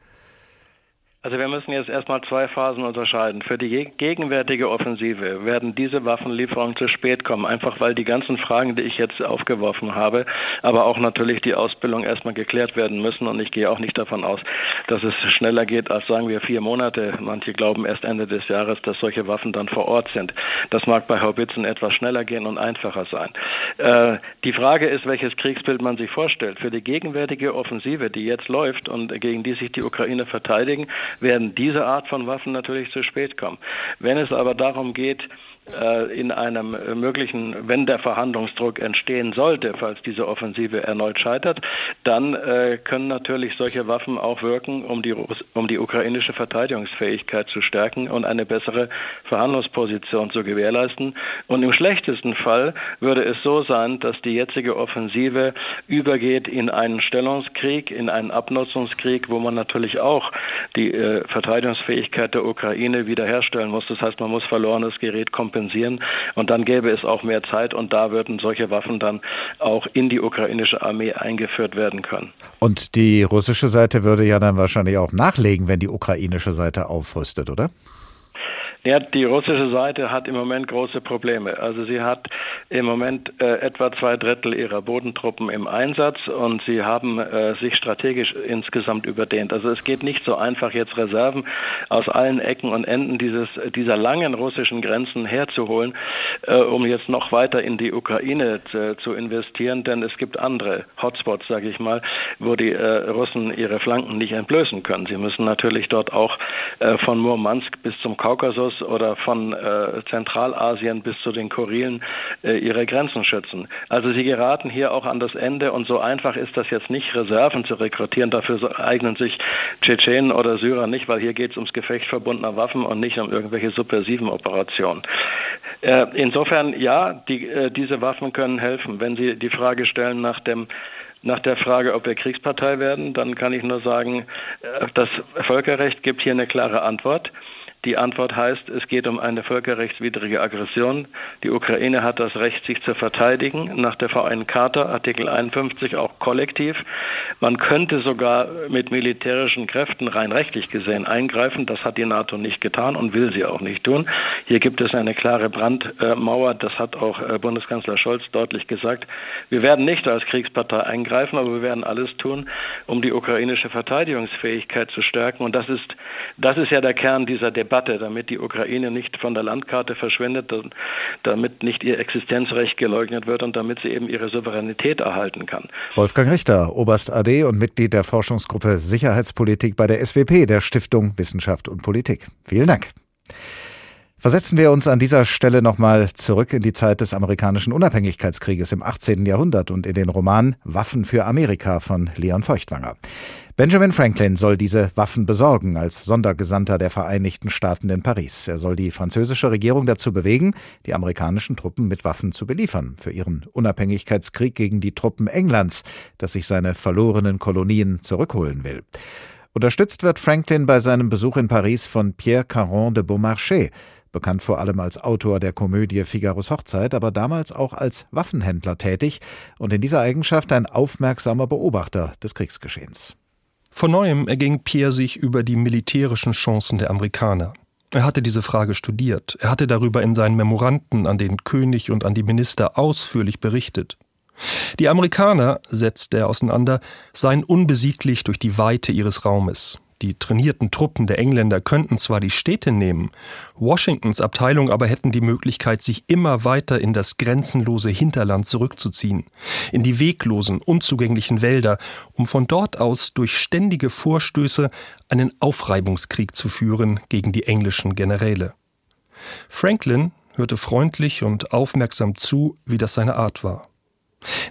Also wir müssen jetzt erstmal zwei Phasen unterscheiden. Für die gegenwärtige Offensive werden diese Waffenlieferungen zu spät kommen, einfach weil die ganzen Fragen, die ich jetzt aufgeworfen habe, aber auch natürlich die Ausbildung erstmal geklärt werden müssen. Und ich gehe auch nicht davon aus, dass es schneller geht als sagen wir vier Monate. Manche glauben erst Ende des Jahres, dass solche Waffen dann vor Ort sind. Das mag bei Haubitzen etwas schneller gehen und einfacher sein. Äh, die Frage ist, welches Kriegsbild man sich vorstellt. Für die gegenwärtige Offensive, die jetzt läuft und gegen die sich die Ukraine verteidigen, werden diese Art von Waffen natürlich zu spät kommen. Wenn es aber darum geht, in einem möglichen, wenn der Verhandlungsdruck entstehen sollte, falls diese Offensive erneut scheitert, dann äh, können natürlich solche Waffen auch wirken, um die, um die ukrainische Verteidigungsfähigkeit zu stärken und eine bessere Verhandlungsposition zu gewährleisten. Und im schlechtesten Fall würde es so sein, dass die jetzige Offensive übergeht in einen Stellungskrieg, in einen Abnutzungskrieg, wo man natürlich auch die äh, Verteidigungsfähigkeit der Ukraine wiederherstellen muss. Das heißt, man muss verlorenes Gerät kompensieren kompensieren. Und dann gäbe es auch mehr Zeit und da würden solche Waffen dann auch in die ukrainische Armee eingeführt werden können. Und die russische Seite würde ja dann wahrscheinlich auch nachlegen, wenn die ukrainische Seite aufrüstet, oder? Ja, die russische Seite hat im Moment große Probleme. Also sie hat im Moment äh, etwa zwei Drittel ihrer Bodentruppen im Einsatz und sie haben äh, sich strategisch insgesamt überdehnt. Also es geht nicht so einfach, jetzt Reserven aus allen Ecken und Enden dieses, dieser langen russischen Grenzen herzuholen, äh, um jetzt noch weiter in die Ukraine zu, zu investieren, denn es gibt andere Hotspots, sage ich mal, wo die äh, Russen ihre Flanken nicht entblößen können. Sie müssen natürlich dort auch äh, von Murmansk bis zum Kaukasus oder von äh, Zentralasien bis zu den Kurilen äh, ihre Grenzen schützen. Also sie geraten hier auch an das Ende und so einfach ist das jetzt nicht, Reserven zu rekrutieren. Dafür eignen sich Tschetschenen oder Syrer nicht, weil hier geht es ums Gefecht verbundener Waffen und nicht um irgendwelche subversiven Operationen. Äh, insofern ja, die, äh, diese Waffen können helfen. Wenn Sie die Frage stellen nach dem nach der Frage, ob wir Kriegspartei werden, dann kann ich nur sagen, äh, das Völkerrecht gibt hier eine klare Antwort. Die Antwort heißt, es geht um eine völkerrechtswidrige Aggression. Die Ukraine hat das Recht, sich zu verteidigen, nach der VN-Charta, Artikel 51 auch kollektiv. Man könnte sogar mit militärischen Kräften rein rechtlich gesehen eingreifen. Das hat die NATO nicht getan und will sie auch nicht tun. Hier gibt es eine klare Brandmauer. Das hat auch äh, Bundeskanzler Scholz deutlich gesagt. Wir werden nicht als Kriegspartei eingreifen, aber wir werden alles tun, um die ukrainische Verteidigungsfähigkeit zu stärken. Und das ist, das ist ja der Kern dieser Debatte. Debatte, damit die Ukraine nicht von der Landkarte verschwindet, damit nicht ihr Existenzrecht geleugnet wird und damit sie eben ihre Souveränität erhalten kann. Wolfgang Richter, Oberst AD und Mitglied der Forschungsgruppe Sicherheitspolitik bei der SWP, der Stiftung Wissenschaft und Politik. Vielen Dank. Versetzen wir uns an dieser Stelle nochmal zurück in die Zeit des amerikanischen Unabhängigkeitskrieges im 18. Jahrhundert und in den Roman Waffen für Amerika von Leon Feuchtwanger. Benjamin Franklin soll diese Waffen besorgen als Sondergesandter der Vereinigten Staaten in Paris. Er soll die französische Regierung dazu bewegen, die amerikanischen Truppen mit Waffen zu beliefern für ihren Unabhängigkeitskrieg gegen die Truppen Englands, das sich seine verlorenen Kolonien zurückholen will. Unterstützt wird Franklin bei seinem Besuch in Paris von Pierre Caron de Beaumarchais, bekannt vor allem als Autor der Komödie Figaros Hochzeit, aber damals auch als Waffenhändler tätig und in dieser Eigenschaft ein aufmerksamer Beobachter des Kriegsgeschehens. Von neuem erging Pierre sich über die militärischen Chancen der Amerikaner. Er hatte diese Frage studiert, er hatte darüber in seinen Memoranden an den König und an die Minister ausführlich berichtet. Die Amerikaner, setzte er auseinander, seien unbesieglich durch die Weite ihres Raumes. Die trainierten Truppen der Engländer könnten zwar die Städte nehmen, Washingtons Abteilung aber hätten die Möglichkeit, sich immer weiter in das grenzenlose Hinterland zurückzuziehen, in die weglosen, unzugänglichen Wälder, um von dort aus durch ständige Vorstöße einen Aufreibungskrieg zu führen gegen die englischen Generäle. Franklin hörte freundlich und aufmerksam zu, wie das seine Art war.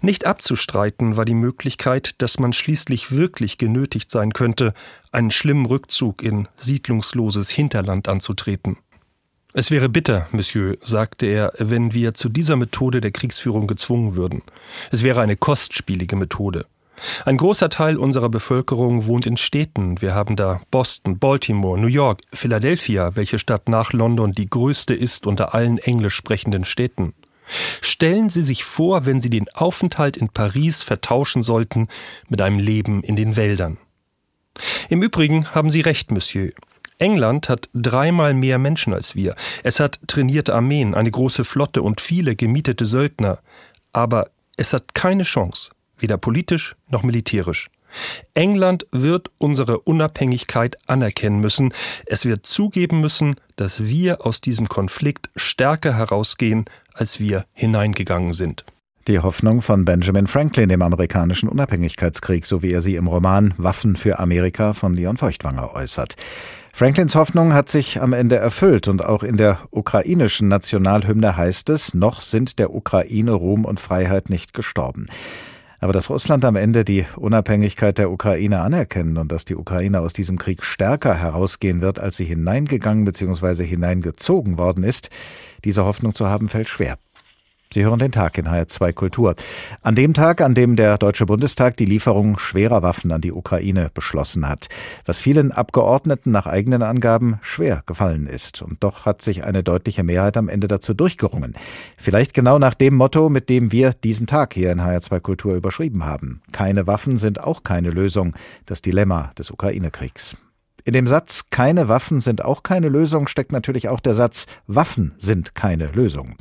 Nicht abzustreiten war die Möglichkeit, dass man schließlich wirklich genötigt sein könnte, einen schlimmen Rückzug in siedlungsloses Hinterland anzutreten. Es wäre bitter, Monsieur, sagte er, wenn wir zu dieser Methode der Kriegsführung gezwungen würden. Es wäre eine kostspielige Methode. Ein großer Teil unserer Bevölkerung wohnt in Städten. Wir haben da Boston, Baltimore, New York, Philadelphia, welche Stadt nach London die größte ist unter allen englisch sprechenden Städten. Stellen Sie sich vor, wenn Sie den Aufenthalt in Paris vertauschen sollten mit einem Leben in den Wäldern. Im Übrigen haben Sie recht, Monsieur. England hat dreimal mehr Menschen als wir. Es hat trainierte Armeen, eine große Flotte und viele gemietete Söldner. Aber es hat keine Chance, weder politisch noch militärisch. England wird unsere Unabhängigkeit anerkennen müssen. Es wird zugeben müssen, dass wir aus diesem Konflikt stärker herausgehen, als wir hineingegangen sind. Die Hoffnung von Benjamin Franklin im amerikanischen Unabhängigkeitskrieg, so wie er sie im Roman Waffen für Amerika von Leon Feuchtwanger äußert. Franklins Hoffnung hat sich am Ende erfüllt und auch in der ukrainischen Nationalhymne heißt es, noch sind der Ukraine Ruhm und Freiheit nicht gestorben. Aber dass Russland am Ende die Unabhängigkeit der Ukraine anerkennen und dass die Ukraine aus diesem Krieg stärker herausgehen wird, als sie hineingegangen bzw. hineingezogen worden ist, diese Hoffnung zu haben, fällt schwer. Sie hören den Tag in HR2 Kultur. An dem Tag, an dem der Deutsche Bundestag die Lieferung schwerer Waffen an die Ukraine beschlossen hat, was vielen Abgeordneten nach eigenen Angaben schwer gefallen ist. Und doch hat sich eine deutliche Mehrheit am Ende dazu durchgerungen. Vielleicht genau nach dem Motto, mit dem wir diesen Tag hier in HR2 Kultur überschrieben haben. Keine Waffen sind auch keine Lösung. Das Dilemma des Ukraine-Kriegs. In dem Satz keine Waffen sind auch keine Lösung steckt natürlich auch der Satz Waffen sind keine Lösung.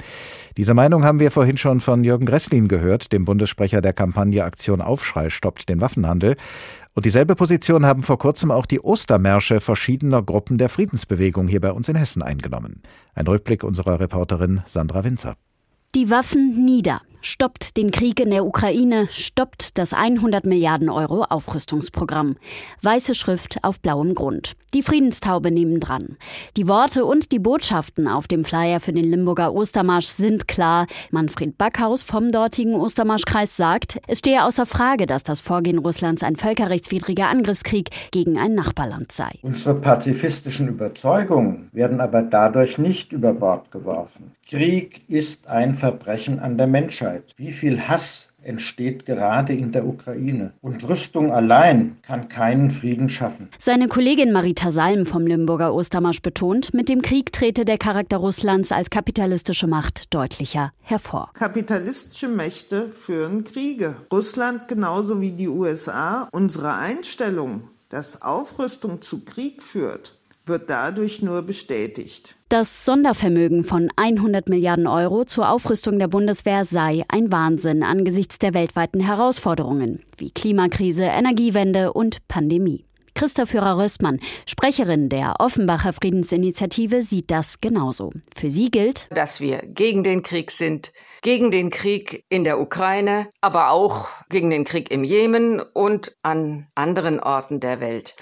Diese Meinung haben wir vorhin schon von Jürgen Gresslin gehört, dem Bundessprecher der Kampagne Aktion Aufschrei stoppt den Waffenhandel. Und dieselbe Position haben vor kurzem auch die Ostermärsche verschiedener Gruppen der Friedensbewegung hier bei uns in Hessen eingenommen. Ein Rückblick unserer Reporterin Sandra Winzer. Die Waffen nieder stoppt den Krieg in der Ukraine, stoppt das 100 Milliarden Euro Aufrüstungsprogramm. Weiße Schrift auf blauem Grund. Die Friedenstaube nebendran. Die Worte und die Botschaften auf dem Flyer für den Limburger Ostermarsch sind klar. Manfred Backhaus vom dortigen Ostermarschkreis sagt, es stehe außer Frage, dass das Vorgehen Russlands ein völkerrechtswidriger Angriffskrieg gegen ein Nachbarland sei. Unsere pazifistischen Überzeugungen werden aber dadurch nicht über Bord geworfen. Krieg ist ein Verbrechen an der Menschheit. Menschheit. Wie viel Hass entsteht gerade in der Ukraine. Und Rüstung allein kann keinen Frieden schaffen. Seine Kollegin Marita Salm vom Limburger Ostermarsch betont, mit dem Krieg trete der Charakter Russlands als kapitalistische Macht deutlicher hervor. Kapitalistische Mächte führen Kriege. Russland genauso wie die USA. Unsere Einstellung, dass Aufrüstung zu Krieg führt, wird dadurch nur bestätigt. Das Sondervermögen von 100 Milliarden Euro zur Aufrüstung der Bundeswehr sei ein Wahnsinn angesichts der weltweiten Herausforderungen wie Klimakrise, Energiewende und Pandemie. Christa Führer-Röstmann, Sprecherin der Offenbacher Friedensinitiative, sieht das genauso. Für sie gilt, dass wir gegen den Krieg sind, gegen den Krieg in der Ukraine, aber auch gegen den Krieg im Jemen und an anderen Orten der Welt.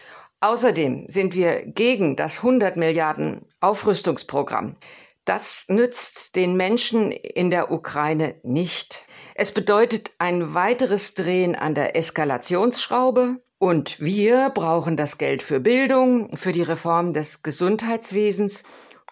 Außerdem sind wir gegen das 100 Milliarden Aufrüstungsprogramm. Das nützt den Menschen in der Ukraine nicht. Es bedeutet ein weiteres Drehen an der Eskalationsschraube. Und wir brauchen das Geld für Bildung, für die Reform des Gesundheitswesens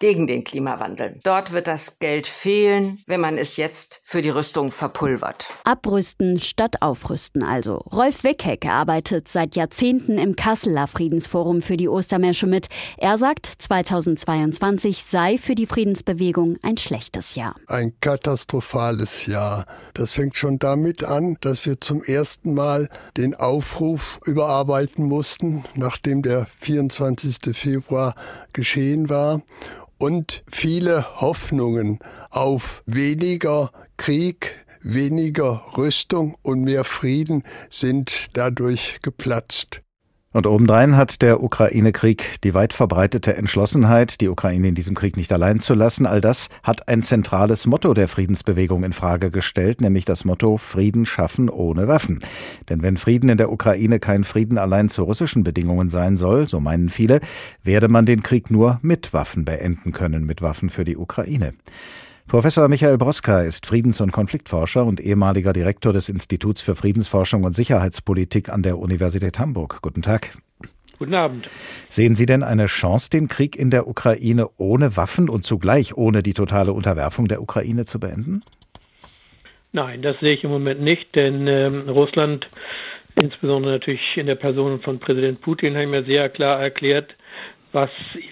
gegen den Klimawandel. Dort wird das Geld fehlen, wenn man es jetzt für die Rüstung verpulvert. Abrüsten statt aufrüsten also. Rolf Weckeck arbeitet seit Jahrzehnten im Kasseler Friedensforum für die Ostermärsche mit. Er sagt, 2022 sei für die Friedensbewegung ein schlechtes Jahr. Ein katastrophales Jahr. Das fängt schon damit an, dass wir zum ersten Mal den Aufruf überarbeiten mussten, nachdem der 24. Februar geschehen war und viele Hoffnungen auf weniger Krieg, weniger Rüstung und mehr Frieden sind dadurch geplatzt. Und obendrein hat der Ukraine-Krieg die weit verbreitete Entschlossenheit, die Ukraine in diesem Krieg nicht allein zu lassen. All das hat ein zentrales Motto der Friedensbewegung in Frage gestellt, nämlich das Motto Frieden schaffen ohne Waffen. Denn wenn Frieden in der Ukraine kein Frieden allein zu russischen Bedingungen sein soll, so meinen viele, werde man den Krieg nur mit Waffen beenden können, mit Waffen für die Ukraine. Professor Michael Broska ist Friedens- und Konfliktforscher und ehemaliger Direktor des Instituts für Friedensforschung und Sicherheitspolitik an der Universität Hamburg. Guten Tag. Guten Abend. Sehen Sie denn eine Chance, den Krieg in der Ukraine ohne Waffen und zugleich ohne die totale Unterwerfung der Ukraine zu beenden? Nein, das sehe ich im Moment nicht, denn ähm, Russland, insbesondere natürlich in der Person von Präsident Putin, hat mir sehr klar erklärt, was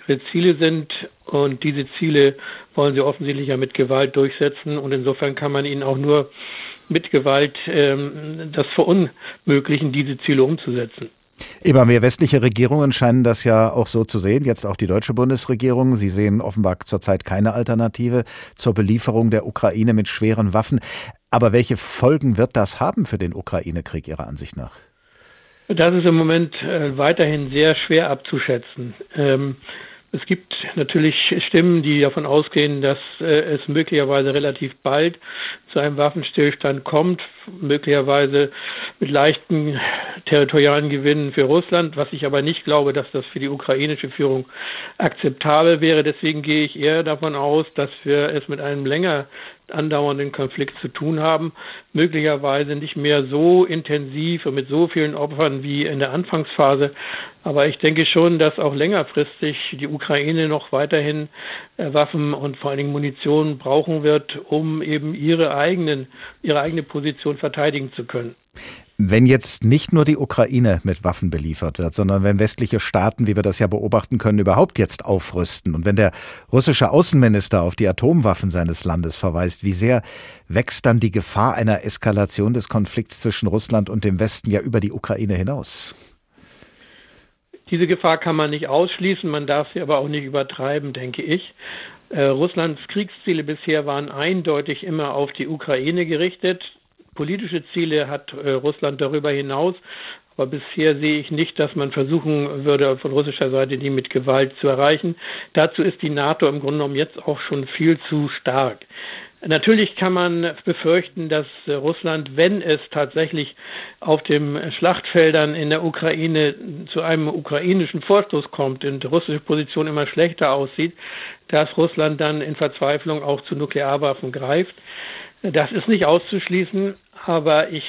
ihre Ziele sind. Und diese Ziele wollen sie offensichtlich ja mit Gewalt durchsetzen. Und insofern kann man ihnen auch nur mit Gewalt ähm, das verunmöglichen, diese Ziele umzusetzen. Immer mehr westliche Regierungen scheinen das ja auch so zu sehen, jetzt auch die deutsche Bundesregierung. Sie sehen offenbar zurzeit keine Alternative zur Belieferung der Ukraine mit schweren Waffen. Aber welche Folgen wird das haben für den Ukraine-Krieg Ihrer Ansicht nach? Das ist im Moment äh, weiterhin sehr schwer abzuschätzen. Ähm, es gibt natürlich Stimmen, die davon ausgehen, dass äh, es möglicherweise relativ bald zu einem Waffenstillstand kommt, möglicherweise mit leichten territorialen Gewinnen für Russland, was ich aber nicht glaube, dass das für die ukrainische Führung akzeptabel wäre. Deswegen gehe ich eher davon aus, dass wir es mit einem länger andauernden Konflikt zu tun haben, möglicherweise nicht mehr so intensiv und mit so vielen Opfern wie in der Anfangsphase. Aber ich denke schon, dass auch längerfristig die Ukraine noch weiterhin äh, Waffen und vor allen Dingen Munition brauchen wird, um eben ihre eigenen, ihre eigene Position verteidigen zu können. Wenn jetzt nicht nur die Ukraine mit Waffen beliefert wird, sondern wenn westliche Staaten, wie wir das ja beobachten können, überhaupt jetzt aufrüsten und wenn der russische Außenminister auf die Atomwaffen seines Landes verweist, wie sehr wächst dann die Gefahr einer Eskalation des Konflikts zwischen Russland und dem Westen ja über die Ukraine hinaus? Diese Gefahr kann man nicht ausschließen, man darf sie aber auch nicht übertreiben, denke ich. Äh, Russlands Kriegsziele bisher waren eindeutig immer auf die Ukraine gerichtet. Politische Ziele hat äh, Russland darüber hinaus, aber bisher sehe ich nicht, dass man versuchen würde, von russischer Seite die mit Gewalt zu erreichen. Dazu ist die NATO im Grunde genommen jetzt auch schon viel zu stark. Natürlich kann man befürchten, dass Russland, wenn es tatsächlich auf den Schlachtfeldern in der Ukraine zu einem ukrainischen Vorstoß kommt und die russische Position immer schlechter aussieht, dass Russland dann in Verzweiflung auch zu Nuklearwaffen greift. Das ist nicht auszuschließen, aber ich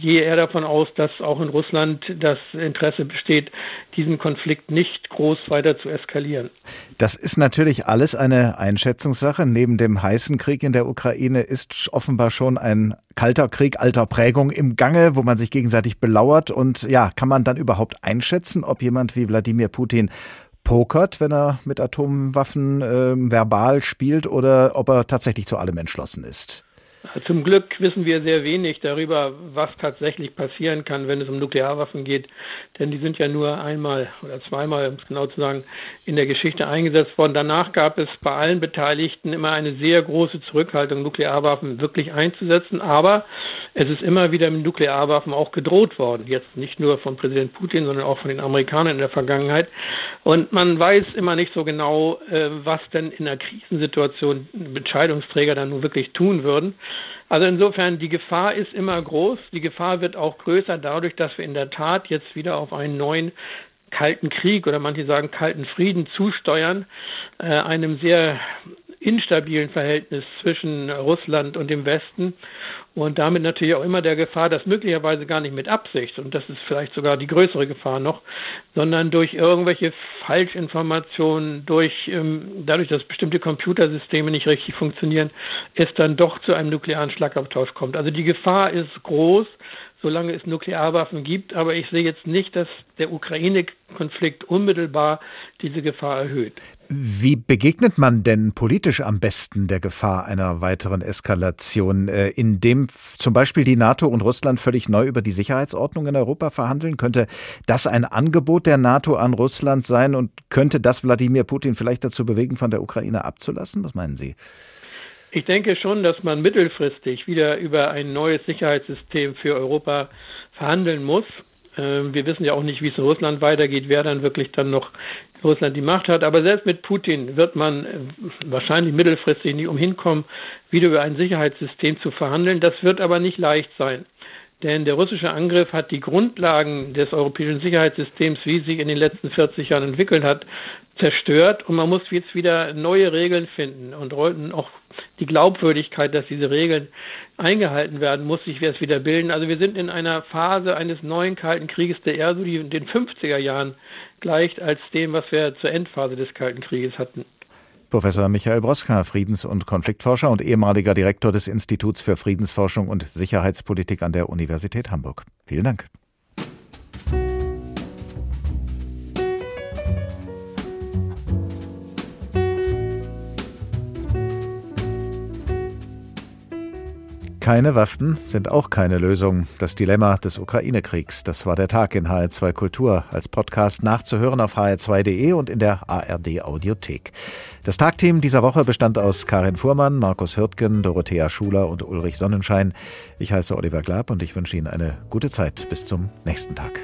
gehe eher davon aus, dass auch in Russland das Interesse besteht, diesen Konflikt nicht groß weiter zu eskalieren. Das ist natürlich alles eine Einschätzungssache. Neben dem heißen Krieg in der Ukraine ist offenbar schon ein kalter Krieg alter Prägung im Gange, wo man sich gegenseitig belauert. Und ja, kann man dann überhaupt einschätzen, ob jemand wie Wladimir Putin pokert, wenn er mit Atomwaffen äh, verbal spielt oder ob er tatsächlich zu allem entschlossen ist? Zum Glück wissen wir sehr wenig darüber, was tatsächlich passieren kann, wenn es um Nuklearwaffen geht. Denn die sind ja nur einmal oder zweimal, um es genau zu sagen, in der Geschichte eingesetzt worden. Danach gab es bei allen Beteiligten immer eine sehr große Zurückhaltung, Nuklearwaffen wirklich einzusetzen. Aber es ist immer wieder mit Nuklearwaffen auch gedroht worden. Jetzt nicht nur von Präsident Putin, sondern auch von den Amerikanern in der Vergangenheit. Und man weiß immer nicht so genau, äh, was denn in einer Krisensituation Entscheidungsträger dann nun wirklich tun würden. Also insofern, die Gefahr ist immer groß. Die Gefahr wird auch größer dadurch, dass wir in der Tat jetzt wieder auf einen neuen kalten Krieg oder manche sagen kalten Frieden zusteuern, äh, einem sehr instabilen Verhältnis zwischen Russland und dem Westen und damit natürlich auch immer der Gefahr, dass möglicherweise gar nicht mit Absicht, und das ist vielleicht sogar die größere Gefahr noch, sondern durch irgendwelche Falschinformationen, durch ähm, dadurch, dass bestimmte Computersysteme nicht richtig funktionieren, es dann doch zu einem nuklearen Schlagabtausch kommt. Also die Gefahr ist groß, solange es Nuklearwaffen gibt. Aber ich sehe jetzt nicht, dass der Ukraine-Konflikt unmittelbar diese Gefahr erhöht. Wie begegnet man denn politisch am besten der Gefahr einer weiteren Eskalation, äh, indem zum Beispiel die NATO und Russland völlig neu über die Sicherheitsordnung in Europa verhandeln? Könnte das ein Angebot der NATO an Russland sein und könnte das Wladimir Putin vielleicht dazu bewegen, von der Ukraine abzulassen? Was meinen Sie? Ich denke schon, dass man mittelfristig wieder über ein neues Sicherheitssystem für Europa verhandeln muss. Ähm, wir wissen ja auch nicht, wie es in Russland weitergeht, wer dann wirklich dann noch Russland die Macht hat. Aber selbst mit Putin wird man äh, wahrscheinlich mittelfristig nicht umhinkommen, wieder über ein Sicherheitssystem zu verhandeln. Das wird aber nicht leicht sein. Denn der russische Angriff hat die Grundlagen des europäischen Sicherheitssystems, wie sich in den letzten 40 Jahren entwickelt hat, zerstört. Und man muss jetzt wieder neue Regeln finden und auch die Glaubwürdigkeit, dass diese Regeln eingehalten werden, muss sich erst wieder bilden. Also wir sind in einer Phase eines neuen Kalten Krieges, der eher so die, den 50er Jahren gleicht als dem, was wir zur Endphase des Kalten Krieges hatten. Professor Michael Broska, Friedens- und Konfliktforscher und ehemaliger Direktor des Instituts für Friedensforschung und Sicherheitspolitik an der Universität Hamburg. Vielen Dank. Keine Waffen sind auch keine Lösung. Das Dilemma des Ukraine-Kriegs. Das war der Tag in HR2 Kultur als Podcast nachzuhören auf hr2.de und in der ARD Audiothek. Das Tagteam dieser Woche bestand aus Karin Fuhrmann, Markus Hirtgen, Dorothea Schuler und Ulrich Sonnenschein. Ich heiße Oliver Glab und ich wünsche Ihnen eine gute Zeit. Bis zum nächsten Tag.